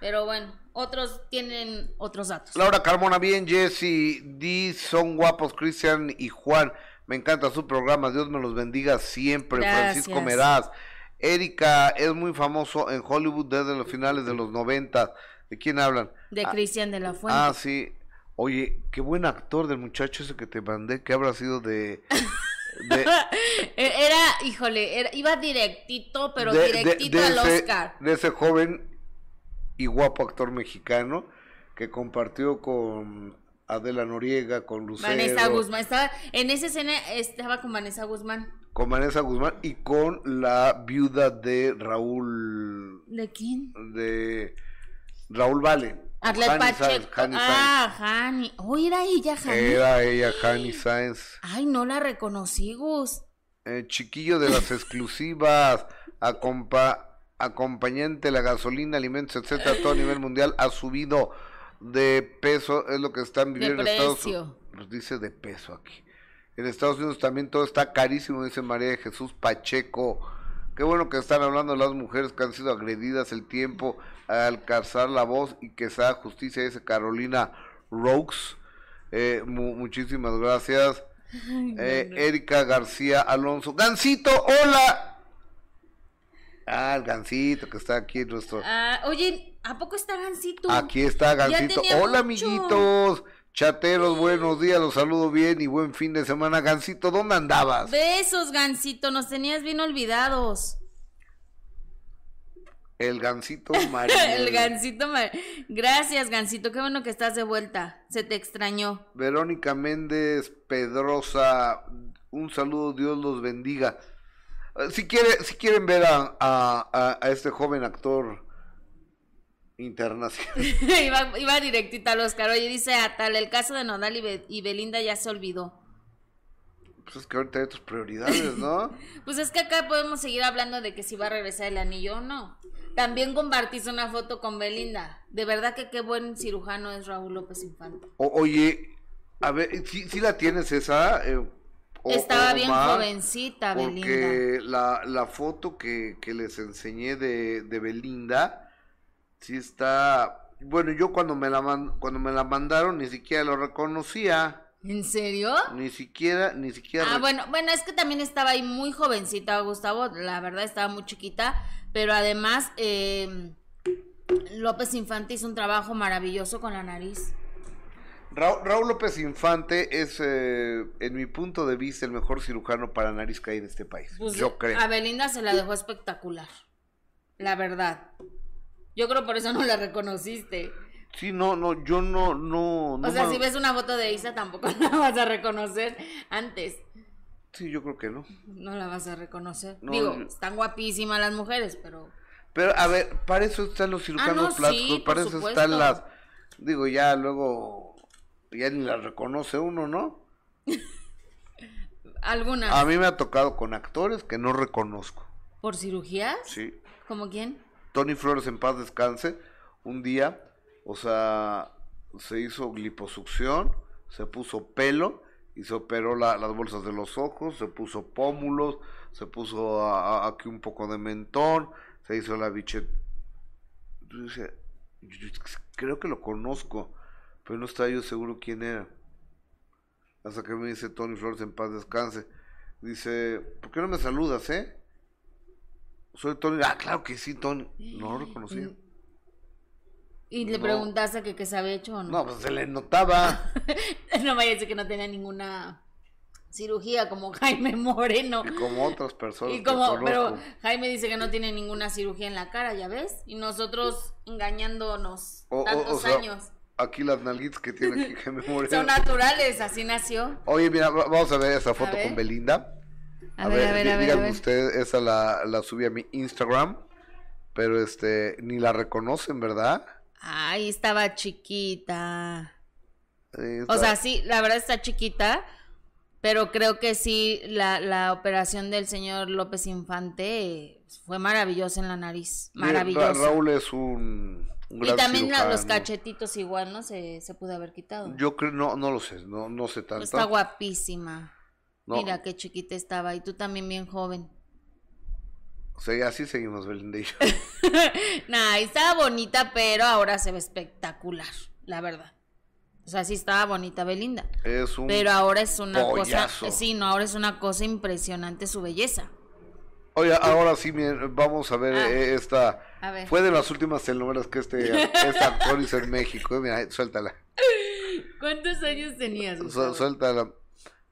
Pero bueno, otros tienen otros datos. Laura Carmona, bien, Jesse, Di, son guapos, Cristian y Juan. Me encanta su programa, Dios me los bendiga siempre. Francisco Meraz. Erika es muy famoso en Hollywood desde los finales de los 90. ¿De quién hablan? De ah, Cristian de la Fuente. Ah, sí. Oye, qué buen actor del muchacho ese que te mandé, que habrá sido de... Era, híjole, iba directito, pero directito al Oscar. De ese joven y guapo actor mexicano que compartió con Adela Noriega, con Lucero. Vanessa Guzmán, estaba, en esa escena estaba con Vanessa Guzmán. Con Vanessa Guzmán y con la viuda de Raúl. ¿De quién? De Raúl Vale. Arlet Pacheco. ah, Jani. Oh, era ella, Jani. Era ella, Jani Sáenz. Ay, no la reconocí, Gus. Eh, chiquillo de las exclusivas, acompa acompañante, la gasolina, alimentos, etcétera, a todo nivel mundial ha subido de peso, es lo que están viviendo en Estados Unidos. Pues dice de peso aquí. En Estados Unidos también todo está carísimo, dice María de Jesús Pacheco. Qué bueno que están hablando las mujeres que han sido agredidas el tiempo al calzar la voz y que sea justicia, dice Carolina Rokes. Eh, muchísimas gracias. Eh, Erika García Alonso. Gancito, hola. Ah, el Gancito que está aquí en nuestro. Ah, oye, ¿a poco está Gancito? Aquí está Gancito. Hola, amiguitos. Chateros, buenos días, los saludo bien y buen fin de semana. Gancito, ¿dónde andabas? Besos, Gancito, nos tenías bien olvidados. El Gancito María. el Gancito. Gracias, Gancito, qué bueno que estás de vuelta. Se te extrañó. Verónica Méndez Pedrosa, un saludo, Dios los bendiga. Si, quiere, si quieren ver a, a, a este joven actor internacional. iba, iba directita al Oscar. Oye, dice Atal, el caso de Nodal y, Belinda ya se olvidó. Pues es que ahorita hay otras prioridades, ¿no? pues es que acá podemos seguir hablando de que si va a regresar el anillo o no. También compartiste una foto con Belinda. De verdad que qué buen cirujano es Raúl López Infante. oye, a ver, si la tienes esa? Eh, Estaba bien jovencita Belinda. Porque la, la foto que, que les enseñé de, de Belinda sí está. Bueno, yo cuando me la cuando me la mandaron ni siquiera lo reconocía. ¿En serio? Ni siquiera, ni siquiera. Ah, bueno, bueno, es que también estaba ahí muy jovencita, Gustavo. La verdad estaba muy chiquita, pero además eh, López Infante hizo un trabajo maravilloso con la nariz. Raúl, López Infante es, eh, en mi punto de vista, el mejor cirujano para nariz que hay en este país. Pues yo creo. A Belinda se la dejó espectacular. La verdad. Yo creo por eso no la reconociste. Sí, no, no, yo no, no. o sea, si ves una foto de Isa tampoco la vas a reconocer antes. Sí, yo creo que no. No la vas a reconocer. Digo, están guapísimas las mujeres, pero. Pero, a ver, para eso están los cirujanos ah, plásticos, para eso están las. Digo, ya luego. Ya ni las reconoce uno, ¿no? Algunas. A mí me ha tocado con actores que no reconozco. ¿Por cirugías? Sí. ¿Como quién? Tony Flores en paz descanse, un día, o sea, se hizo liposucción, se puso pelo y se operó las bolsas de los ojos, se puso pómulos, se puso aquí un poco de mentón, se hizo la bicheta. creo que lo conozco, pero no estaba yo seguro quién era. Hasta que me dice Tony Flores en paz descanse. Dice, ¿por qué no me saludas, eh? Soy Tony. Ah, claro que sí, Tony. No lo reconocí. ¿Y le preguntaste que qué se había hecho o no? No, pues se le notaba. no vaya a decir que no tenía ninguna cirugía como Jaime Moreno. Y como otras personas. Y como, pero Jaime dice que no tiene ninguna cirugía en la cara, ¿ya ves? Y nosotros engañándonos tantos años. Aquí las nalguitas que tiene aquí Jaime Moreno. Son naturales, así nació. Oye, mira, vamos a ver esa foto con Belinda. A, ver, a ver, a ver. usted, esa la, la subí a mi Instagram. pero este, ni la reconocen, ¿verdad? Ay, estaba chiquita. O sea, sí, la verdad está chiquita, pero creo que sí, la, la operación del señor López Infante fue maravillosa en la nariz. Maravillosa. Raúl es un, Y también los cachetitos igual, ¿no? Se, se pudo haber quitado. Yo creo, no, no lo sé, no, no sé tanto. Está guapísima. Mira qué chiquita estaba, y tú también bien joven. O sea, así seguimos, Belinda y yo. nah, estaba bonita, pero ahora se ve espectacular, la verdad. O sea, sí estaba bonita Belinda. Es un Pero ahora es una cosa, sí, no, ahora es una cosa impresionante su belleza. Oye, ahora sí, vamos a ver ah. eh, esta. Fue de las últimas telenovelas que este, este actor hizo en México. Eh, mira, suéltala. ¿Cuántos años tenías? suéltala.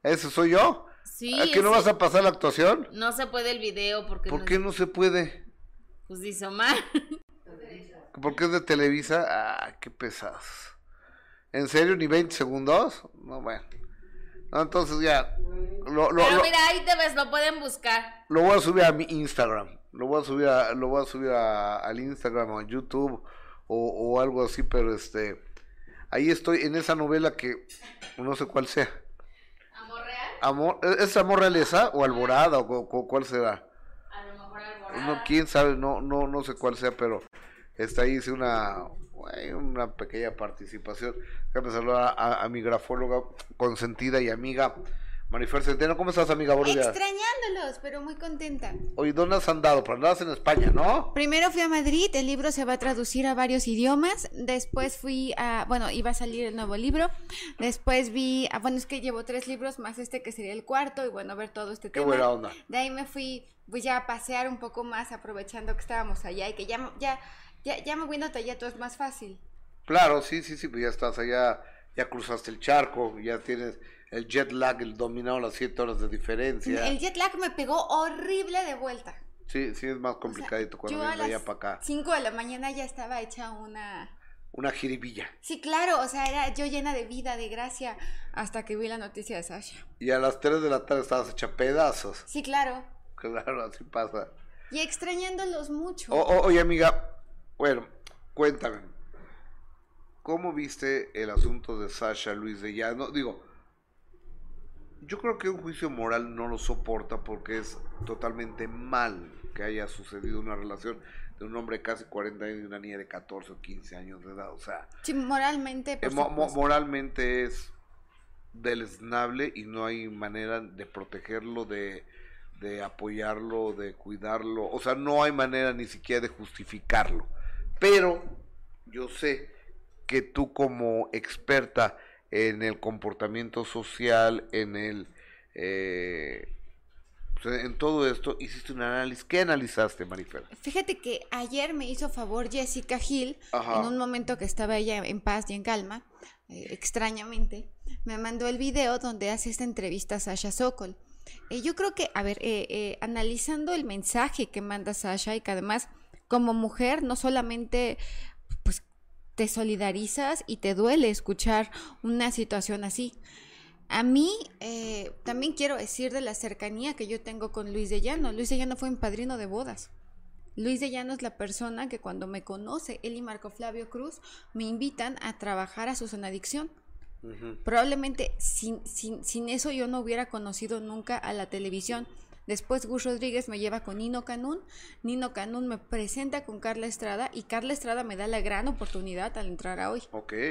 ¿Ese soy yo? Sí. ¿A qué no vas a pasar la actuación? No se puede el video porque... ¿Por qué no se puede? Pues hizo mal. ¿Por qué es de Televisa? Ah, qué pesados. ¿En serio? ¿Ni 20 segundos? No, bueno. No, entonces ya. Lo, lo, Pero mira, ahí te ves, lo pueden buscar. Lo voy a subir a mi Instagram. Lo voy a subir a, lo voy a subir a, al Instagram o a YouTube o, o algo así, pero este. Ahí estoy en esa novela que no sé cuál sea. Amor, ¿Es amor realeza o alborada o, cuál será? A lo mejor alborada. No, quién sabe, no, no, no sé cuál sea, pero está ahí hice una, una pequeña participación. Déjame saludar a, a mi grafóloga consentida y amiga Marifer Centeno, ¿cómo estás, amiga Extrañándolos, pero muy contenta. Oye, ¿dónde has andado? Pero andabas en España, ¿no? Primero fui a Madrid, el libro se va a traducir a varios idiomas. Después fui a, bueno, iba a salir el nuevo libro. Después vi, a, bueno, es que llevo tres libros más este que sería el cuarto y bueno, ver todo este Qué tema. buena onda. De ahí me fui, pues ya a pasear un poco más, aprovechando que estábamos allá y que ya, ya, ya, ya me voy a ya todo es más fácil. Claro, sí, sí, sí, pues ya estás allá, ya cruzaste el charco, ya tienes el jet lag, el dominado las 7 horas de diferencia. El jet lag me pegó horrible de vuelta. Sí, sí, es más complicadito cuando vienes de allá para acá. 5 de la mañana ya estaba hecha una... Una jiribilla. Sí, claro, o sea, era yo llena de vida, de gracia, hasta que vi la noticia de Sasha. Y a las 3 de la tarde estabas hecha pedazos. Sí, claro. Claro, así pasa. Y extrañándolos mucho. oye, amiga, bueno, cuéntame. ¿Cómo viste el asunto de Sasha Luis de Llano? Digo, yo creo que un juicio moral no lo soporta porque es totalmente mal que haya sucedido una relación de un hombre de casi 40 años y una niña de 14 o 15 años de edad. O sea, sí, moralmente. Eh, moralmente es deleznable y no hay manera de protegerlo, de, de apoyarlo, de cuidarlo. O sea, no hay manera ni siquiera de justificarlo. Pero yo sé que tú como experta en el comportamiento social, en el... Eh, pues, en todo esto hiciste un análisis. ¿Qué analizaste, Marifer? Fíjate que ayer me hizo favor Jessica Hill, en un momento que estaba ella en paz y en calma, eh, extrañamente, me mandó el video donde hace esta entrevista a Sasha Sokol. Eh, yo creo que, a ver, analizando el mensaje que manda Sasha y que además como mujer no solamente te solidarizas y te duele escuchar una situación así. A mí eh, también quiero decir de la cercanía que yo tengo con Luis de Llano. Luis de Llano fue mi padrino de bodas. Luis de Llano es la persona que cuando me conoce, él y Marco Flavio Cruz, me invitan a trabajar a su adicción. Probablemente sin, sin, sin eso yo no hubiera conocido nunca a la televisión. Después Gus Rodríguez me lleva con Nino Canún, Nino Canún me presenta con Carla Estrada y Carla Estrada me da la gran oportunidad al entrar a hoy.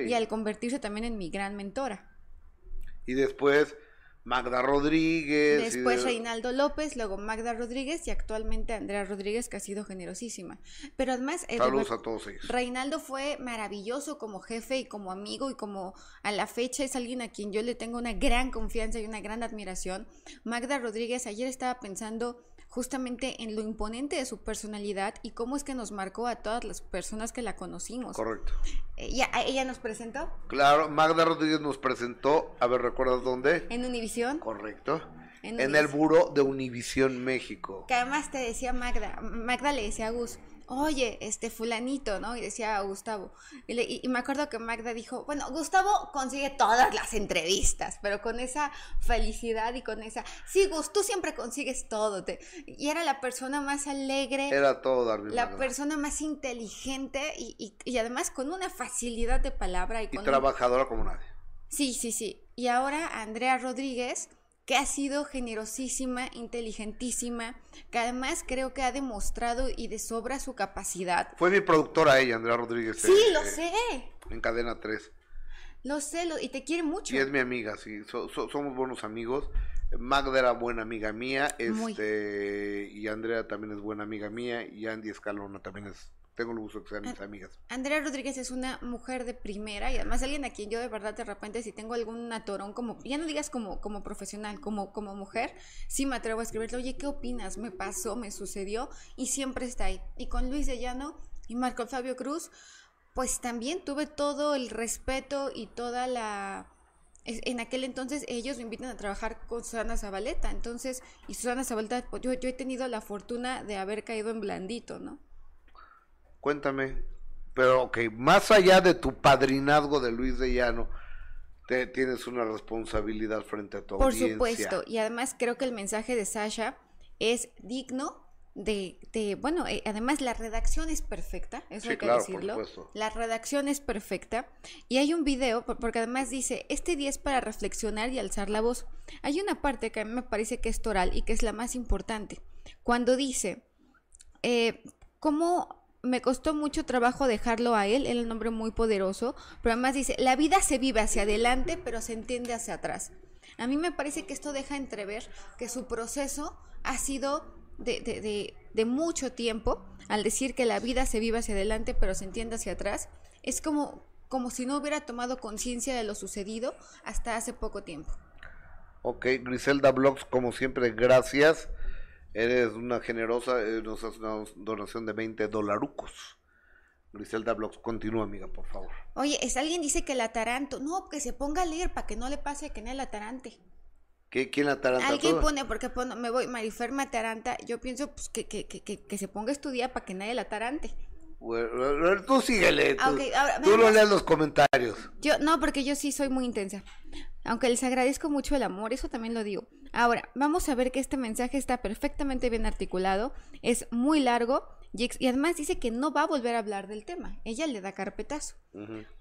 Y al convertirse también en mi gran mentora. Y después Magda Rodríguez. Después Reinaldo López, luego Magda Rodríguez y actualmente Andrea Rodríguez, que ha sido generosísima. Pero además. Eh, Saludos a todos ellos. Reinaldo fue maravilloso como jefe y como amigo y como a la fecha es alguien a quien yo le tengo una gran confianza y una gran admiración. Magda Rodríguez, ayer estaba pensando justamente en lo imponente de su personalidad y cómo es que nos marcó a todas las personas que la conocimos. Correcto. ¿Ella, ella nos presentó? Claro, Magda Rodríguez nos presentó, a ver, ¿recuerdas dónde? En Univisión. Correcto. En, el buro de Univisión México. Que además te decía Magda, Magda le decía a Gus, oye, este fulanito, ¿no? Y decía Gustavo. Y, me acuerdo que Magda dijo, bueno, Gustavo consigue todas las entrevistas, pero con esa felicidad y con esa, sí, Gus, tú siempre consigues todo. y era la persona más alegre. Era todo, La persona más inteligente y, y, además con una facilidad de palabra. Y, y trabajadora como nadie. Sí, sí, sí. Y ahora Andrea Rodríguez que ha sido generosísima, inteligentísima, que además creo que ha demostrado y de sobra su capacidad. Fue mi productora ella, Andrea Rodríguez. Sí, lo eh, sé. En Cadena 3. Lo sé, y te quiere mucho. Y es mi amiga, sí, somos buenos amigos. Magda era buena amiga mía, este, y Andrea también es buena amiga mía, y Andy Escalona también es tengo el gusto de que sean mis amigas. Andrea Rodríguez es una mujer de primera y además alguien a quien yo de verdad de repente si tengo algún atorón como, ya no digas como, como profesional, como, como mujer, sí me atrevo a escribirle, oye, ¿qué opinas? Me pasó, me sucedió y siempre está ahí. Y con Luis de Llano y Marco Fabio Cruz, pues también tuve todo el respeto y toda la... En aquel entonces ellos me invitan a trabajar con Susana Zabaleta, entonces, y Susana Zabaleta, pues yo, yo he tenido la fortuna de haber caído en blandito, ¿no? Cuéntame, pero ok, más allá de tu padrinazgo de Luis de Llano, te, tienes una responsabilidad frente a tu Por supuesto, y además creo que el mensaje de Sasha es digno de, de bueno, eh, además la redacción es perfecta, eso hay que decirlo. La redacción es perfecta y hay un video, porque además dice, este día es para reflexionar y alzar la voz. Hay una parte que a mí me parece que es toral y que es la más importante, cuando dice, eh, ¿cómo me costó mucho trabajo dejarlo a él, él es un hombre muy poderoso, pero además dice, la vida se vive hacia adelante, pero se entiende hacia atrás. A mí me parece que esto deja entrever que su proceso ha sido de, de, de, mucho tiempo, al decir que la vida se vive hacia adelante, pero se entiende hacia atrás, es como, como si no hubiera tomado conciencia de lo sucedido hasta hace poco tiempo. Ok, Griselda Blogs, como siempre, gracias. Eres una generosa, eh, nos haces una donación de 20 dolarucos. Griselda Blogs, continúa, amiga, por favor. Oye, es alguien dice que la taranto. No, que se ponga a leer para que no le pase que no la tarante. ¿Qué, ¿Quién la taranta? Alguien pone, porque pone, me voy, Mariferma taranta. Yo pienso pues, que, que, que, que, se ponga a estudiar para que nadie la tarante. Bueno, tú síguele. Tú, tú lo lees los comentarios. Yo, no, porque yo sí soy muy intensa. Aunque les agradezco mucho el amor, eso también lo digo. Ahora, vamos a ver que este mensaje está perfectamente bien articulado, es muy largo y, además dice que no va a volver a hablar del tema. Ella le da carpetazo.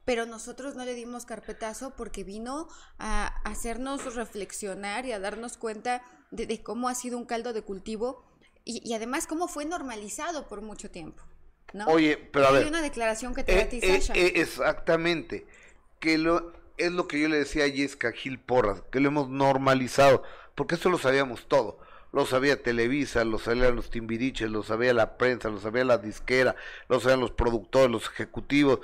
Pero nosotros no le dimos carpetazo porque vino a hacernos reflexionar y a darnos cuenta de, cómo ha sido un caldo de cultivo y, además cómo fue normalizado por mucho tiempo. ¿no? Oye, pero a ver. Hay una declaración que te da a ti, eh, eh, exactamente. Que lo, es lo que yo le decía a Jessica Gil Porras, que lo hemos normalizado porque eso lo sabíamos todo. Lo sabía Televisa, lo sabían los Timbiriches, lo sabía la prensa, lo sabía la disquera, lo sabían los productores, los ejecutivos,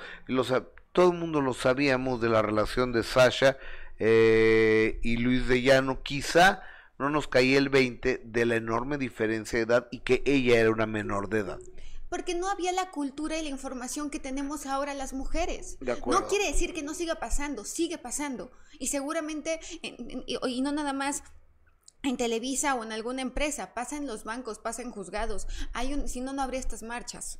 todo el mundo lo sabíamos de la relación de Sasha eh, y Luis de Llano. Quizá no nos caía el 20 de la enorme diferencia de edad y que ella era una menor de edad porque no había la cultura y la información que tenemos ahora las mujeres. no quiere decir que no siga pasando, sigue pasando. Y seguramente, y no nada más en Televisa o en alguna empresa, pasa en los bancos, pasa en juzgados. Hay un, si no, no habría estas marchas.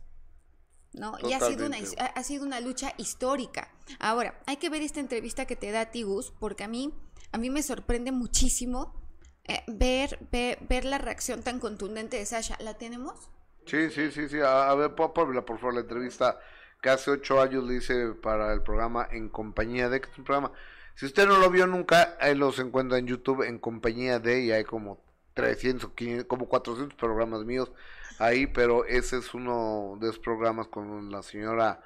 ¿no? Y ha sido, una, ha sido una lucha histórica. Ahora, hay que ver esta entrevista que te da Tigus, porque a mí, a mí me sorprende muchísimo eh, ver, ver, la reacción tan contundente de Sasha. ¿La tenemos? Sí, sí, sí, sí. A, ver, por favor, la entrevista que hace ocho años le hice para el programa En Compañía de, que es un programa si usted no lo vio nunca, ahí los encuentra en YouTube en compañía de, y hay como 300, como 400 programas míos ahí, pero ese es uno de esos programas con la señora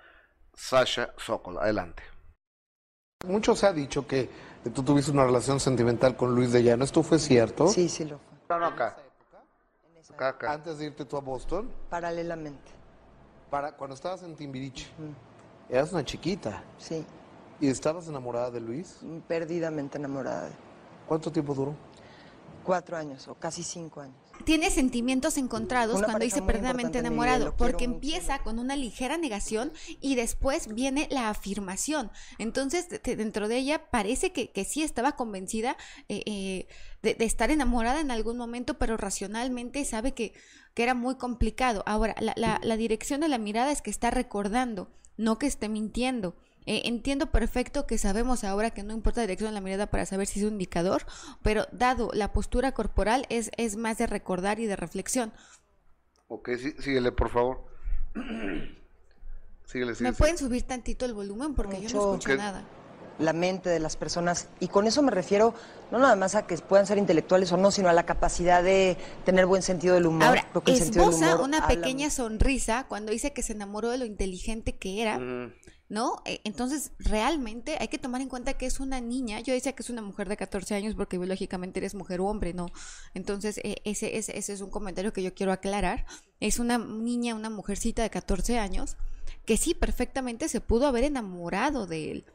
Sasha Sokol. Adelante. Mucho se ha dicho que tú tuviste una relación sentimental con Luis de Llano. ¿Esto fue cierto? Sí, sí lo fue. No, no, acá. Acá, Antes de irte tú a Boston. Paralelamente. Para cuando estabas en Timbiriche. Eras una chiquita. Sí. ¿Y estabas enamorada de Luis? Perdidamente enamorada. ¿Cuánto tiempo duró? Cuatro años o casi cinco años. Tiene sentimientos encontrados cuando dice perdidamente enamorado, porque empieza con una ligera negación y después viene la afirmación. Entonces, dentro de ella parece que, sí estaba convencida eh, eh, de, estar enamorada en algún momento, pero racionalmente sabe que, que era muy complicado. Ahora, la, la, la dirección de la mirada es que está recordando, no que esté mintiendo. Eh, entiendo perfecto que sabemos ahora que no importa la dirección de la mirada para saber si es un indicador, pero dado la postura corporal es, es más de recordar y de reflexión. Ok, sí, síguele, por favor. síguele, síguele, ¿Me pueden subir tantito el volumen? Porque yo no escucho nada la mente de las personas. Y con eso me refiero no nada más a que puedan ser intelectuales o no, sino a la capacidad de tener buen sentido del humor. Ahora, esboza una pequeña sonrisa cuando dice que se enamoró de lo inteligente que era. ¿No? E, entonces, realmente hay que tomar en cuenta que es una niña. Yo decía que es una mujer de 14 años porque biológicamente eres mujer o hombre, ¿no? Entonces, e, ese, ese, ese es un comentario que yo quiero aclarar. Es una niña, una mujercita de 14 años que sí, perfectamente se pudo haber enamorado de él.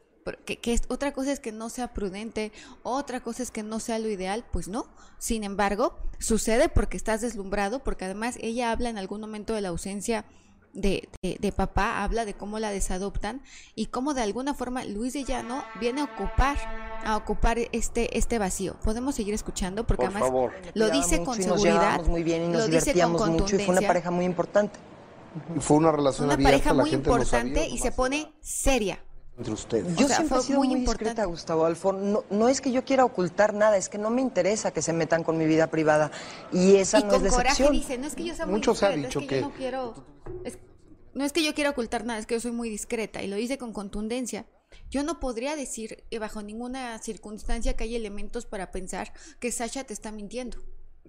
Que, que, otra cosa es que no sea prudente, otra cosa es que no sea lo ideal, pues no. Sin embargo, sucede porque estás deslumbrado, porque además ella habla en algún momento de la ausencia de, de, papá, habla de cómo la desadoptan y cómo de alguna forma Luis de Llano viene a ocupar a ocupar este este vacío. Podemos seguir escuchando porque además lo dice con seguridad, muy bien y nos divertíamos mucho y fue una pareja muy importante. Y fue una relación una abierta, pareja muy importante y se pone seria. Entre ustedes. Yo siempre he sido muy, discreta, Gustavo Alfon. No, no, es que yo quiera ocultar nada, es que no me interesa que se metan con mi vida privada. Y esa no es la excepción. Dice, no es que yo sea Muchos han dicho que, no quiero no es que yo quiera ocultar nada, es que yo soy muy discreta y lo dice con contundencia. Yo no podría decir eh, bajo ninguna circunstancia que hay elementos para pensar que Sasha te está mintiendo.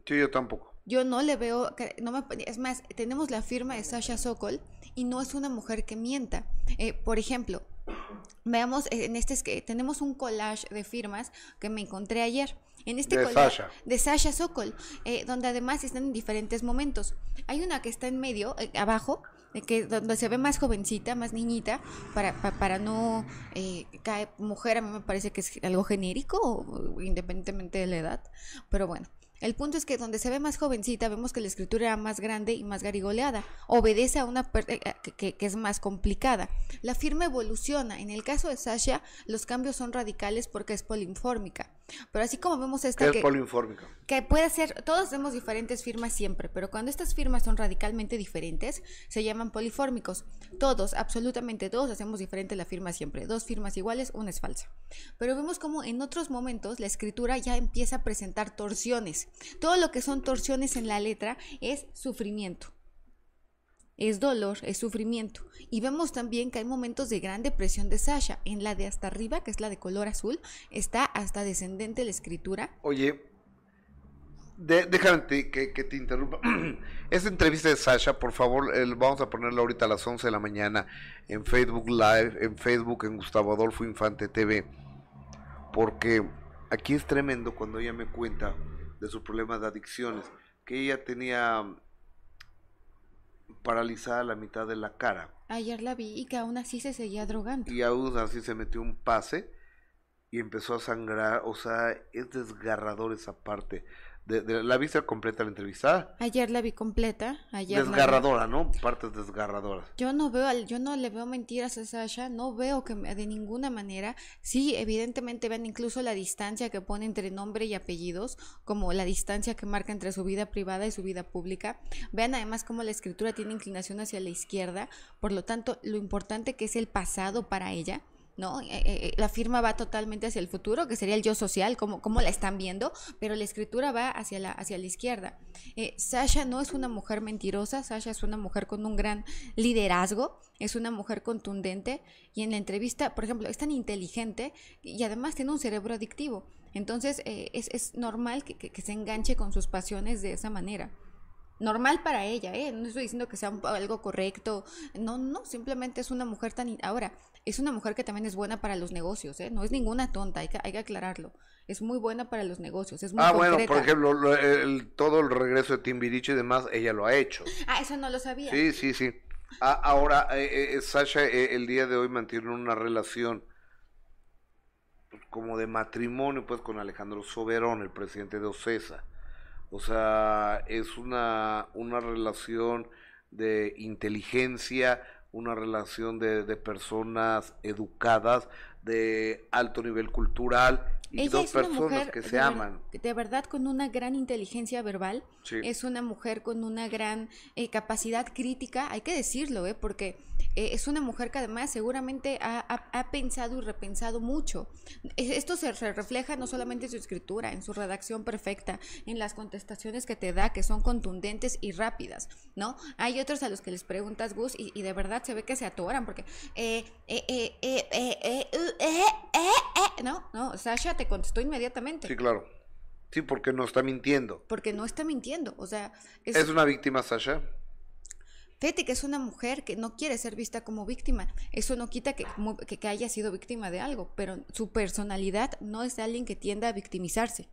Sí, yo tampoco. Yo no le veo, no me, es más, tenemos la firma de Sasha Sokol y no es una mujer que mienta. Eh, por ejemplo, veamos, eh, en este es que tenemos un collage de firmas que me encontré ayer. En este de collage Sasha. de Sasha Sokol, donde además están en diferentes momentos. Hay una que está en medio, abajo, que donde se ve más jovencita, más niñita, para, para, no eh, caer mujer, a mí me parece que es algo genérico, independientemente de la edad, pero bueno. El punto es que donde se ve más jovencita, vemos que la escritura era más grande y más garigoleada. Obedece a una eh, que, que, es más complicada. La firma evoluciona. En el caso de Sasha, los cambios son radicales porque es polinfórmica. Pero así como vemos esta que, es que puede ser, todos hacemos diferentes firmas siempre, pero cuando estas firmas son radicalmente diferentes, se llaman polifórmicos. Todos, absolutamente todos hacemos diferente la firma siempre. Dos firmas iguales, una es falsa. Pero vemos como en otros momentos la escritura ya empieza a presentar torsiones. Todo lo que son torsiones en la letra es sufrimiento es dolor, es sufrimiento. Y vemos también que hay momentos de gran depresión de Sasha. En la de hasta arriba, que es la de color azul, está hasta descendente la escritura. Oye, déjame que, te interrumpa. Esta entrevista de Sasha, por favor, vamos a ponerla ahorita a las 11 de la mañana en Facebook Live, en Facebook, en Gustavo Adolfo Infante TV. Porque aquí es tremendo cuando ella me cuenta de sus problemas de adicciones. Que ella tenía paralizada la mitad de la cara. Ayer la vi y que aún así se seguía drogando. Y aún así se metió un pase y empezó a sangrar, o sea, es desgarrador esa parte de, ¿La viste completa la entrevista? Ayer la vi completa. Ayer Desgarradora, ¿no? Partes desgarradoras. Yo no veo, yo no le veo mentiras a Sasha, no veo que de ninguna manera. Sí, evidentemente vean incluso la distancia que pone entre nombre y apellidos, como la distancia que marca entre su vida privada y su vida pública. Vean además cómo la escritura tiene inclinación hacia la izquierda, por lo tanto, lo importante que es el pasado para ella ¿no? Eh, eh, eh, la firma va totalmente hacia el futuro, que sería el yo social, como, como la están viendo, pero la escritura va hacia la, hacia la izquierda. Sasha no es una mujer mentirosa, Sasha es una mujer con un gran liderazgo, es una mujer contundente y en la entrevista, por ejemplo, es tan inteligente y además tiene un cerebro adictivo. Entonces es, es, normal que, que se enganche con sus pasiones de esa manera normal para ella, ¿eh? No estoy diciendo que sea algo correcto, no, no, simplemente es una mujer tan... Ahora, es una mujer que también es buena para los negocios, ¿eh? No es ninguna tonta, hay que, hay que aclararlo. Es muy buena para los negocios, es muy Ah, bueno, por ejemplo, todo el regreso de Timbiriche y demás, ella lo ha hecho. Ah, eso no lo sabía. Sí, sí, sí. Ah, ahora, eh, eh, Sasha eh, el día de hoy mantiene una relación como de matrimonio, pues, con Alejandro Soberón, el presidente de OCESA. O sea, es una, una relación de inteligencia, una relación de, de personas educadas, de alto nivel cultural y dos personas que se aman. de verdad, con una gran inteligencia verbal, es una mujer con una gran eh, capacidad crítica, hay que decirlo, ¿eh? porque eh, es una mujer que además seguramente ha, pensado y repensado mucho. Esto se, refleja no solamente en su escritura, en su redacción perfecta, en las contestaciones que te da, que son contundentes y rápidas, ¿no? Hay otros a los que les preguntas, Gus, y, de verdad se ve que se atoran, porque, eh, eh, eh, eh, eh, eh, eh, no, no, Sasha te contestó inmediatamente. Sí, claro. Sí, porque no está mintiendo. Porque no está mintiendo, o sea... ¿Es, ¿Es una víctima, Sasha? Fíjate que es una mujer que no quiere ser vista como víctima. Eso no quita que, que, haya sido víctima de algo, pero su personalidad no es de alguien que tienda a victimizarse.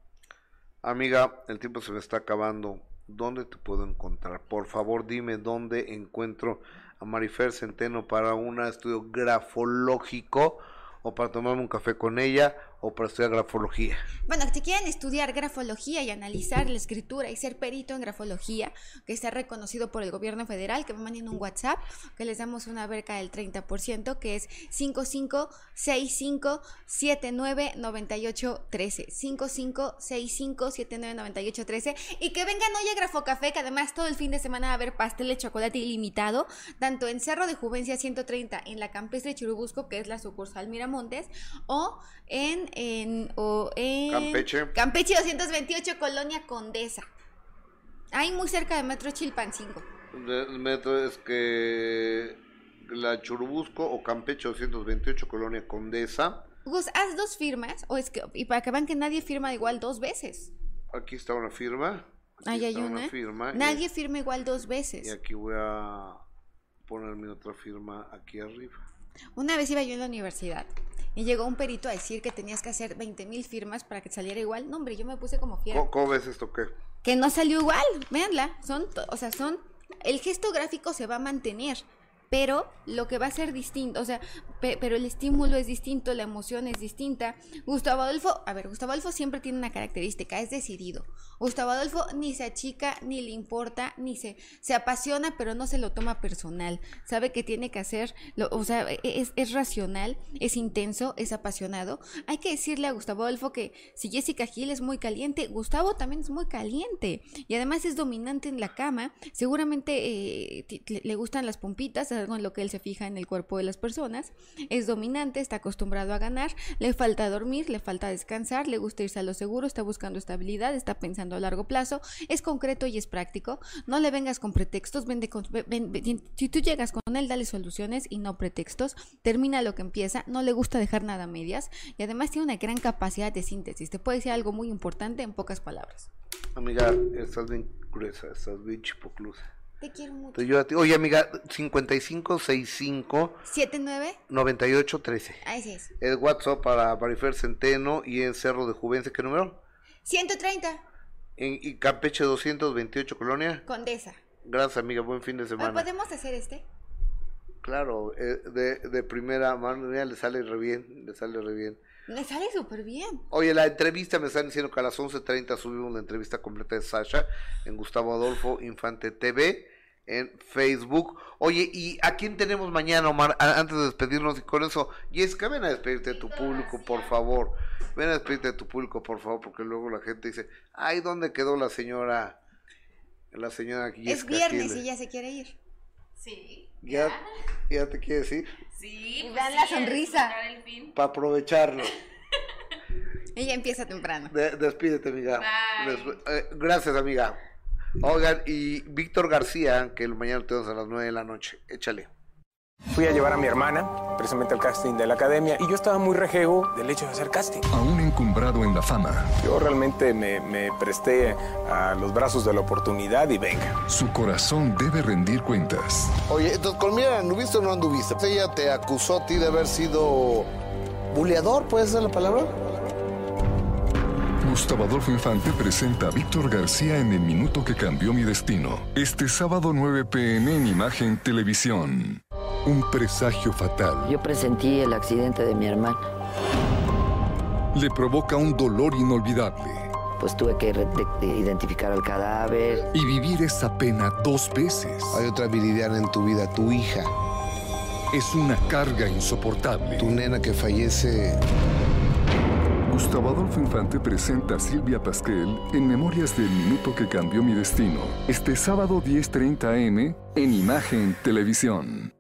Amiga, el tiempo se me está acabando. ¿Dónde te puedo encontrar? Por favor, dime dónde encuentro a Marifer Centeno para un estudio grafológico o para tomarme un café con ella o para estudiar grafología. Bueno, si quieren estudiar grafología y analizar la escritura y ser perito en grafología, que está reconocido por el gobierno federal, que me manden un WhatsApp, que les damos una beca del 30%, que es 5565799813. 5565799813. Y que vengan hoy a Grafocafé, que además todo el fin de semana va a haber pastel de chocolate ilimitado, tanto en Cerro de Juvencia 130, en la campestre Churubusco, que es la sucursal Miramontes, o en, en, o en Campeche. Campeche 228, Colonia Condesa. Ahí muy cerca de Metro Chilpancingo. Metro es que la Churubusco o Campeche 228, Colonia Condesa. Gus, haz dos firmas, o es que, y para que vean que nadie firma igual dos veces. Aquí está una firma. Ahí hay una. firma. Nadie firma igual dos veces. Y aquí voy a poner mi otra firma aquí arriba. Una vez iba yo en la universidad y llegó un perito a decir que tenías que hacer 20 mil firmas para que saliera igual. No, hombre, yo me puse como fiera. ¿Cómo, ves esto qué? Que no salió igual, véanla. Son, o sea, son, el gesto gráfico se va a mantener pero lo que va a ser distinto, o sea, pero el estímulo es distinto, la emoción es distinta. Gustavo Adolfo, a ver, Gustavo Adolfo siempre tiene una característica, es decidido. Gustavo Adolfo ni se achica, ni le importa, ni se, se apasiona, pero no se lo toma personal. Sabe que tiene que hacer, o sea, es, es racional, es intenso, es apasionado. Hay que decirle a Gustavo Adolfo que si Jessica Gil es muy caliente, Gustavo también es muy caliente. Y además es dominante en la cama. Seguramente eh, le gustan las pompitas, algo en lo que él se fija en el cuerpo de las personas. Es dominante, está acostumbrado a ganar, le falta dormir, le falta descansar, le gusta irse a lo seguro, está buscando estabilidad, está pensando a largo plazo, es concreto y es práctico. No le vengas con pretextos, vende con, si tú llegas con él, dale soluciones y no pretextos. Termina lo que empieza, no le gusta dejar nada a medias y además tiene una gran capacidad de síntesis. Te puede decir algo muy importante en pocas palabras. Amiga, estás bien gruesa, estás bien chipoclusa. Te quiero mucho. Yo a ti. Oye, amiga, 5565 79 9813. Así es. Es WhatsApp para Marifer Centeno y en Cerro de Juvencia, ¿qué número? 130. En y Campeche 228, Colonia. Condesa. Gracias, amiga. Buen fin de semana. ¿Podemos hacer este? Claro, eh, de, de primera mano, le sale re bien, le sale re bien. Me sale súper bien. Oye, la entrevista me están diciendo que a las 11.30 subimos la entrevista completa de Sasha en Gustavo Adolfo Infante TV en Facebook. Oye, ¿y a quién tenemos mañana, Omar? antes de despedirnos y con eso, Jessica, ven a despedirte de tu público, por favor. Ven a despedirte de tu público, por favor, porque luego la gente dice, ay, ¿dónde quedó la señora? La señora Jessica Es viernes y ya se quiere ir. Sí. ¿Ya, ¿Ya te quiere decir? Sí. Pues vean la sonrisa. Para aprovecharlo. Ella empieza temprano. despídete, amiga. Eh, gracias, amiga. Oigan, y Víctor García, que el mañana tenemos a las 9 de la noche. Échale. Fui a llevar a mi hermana, precisamente al casting de la academia, y yo estaba muy rejego del hecho de hacer casting. Aún encumbrado en la fama. Yo realmente me, me presté a los brazos de la oportunidad y venga. Su corazón debe rendir cuentas. Oye, entonces con ¿anduviste o no anduviste? Ella te acusó a ti de haber sido buleador, ¿puede ser la palabra? Gustavo Adolfo Infante presenta a Víctor García en El Minuto que Cambió Mi Destino. Este sábado 9 pm en Imagen Televisión. Un presagio fatal. Yo presentí el accidente de mi hermana. Le provoca un dolor inolvidable. Pues tuve que identificar al cadáver. Y vivir esa pena dos veces. Hay otra viridiana en tu vida, tu hija. es una carga insoportable. Tu nena que fallece Gustavo Adolfo Infante presenta a Silvia Pasquel en Memorias del Minuto que Cambió Mi Destino, este sábado 10.30 am en Imagen Televisión.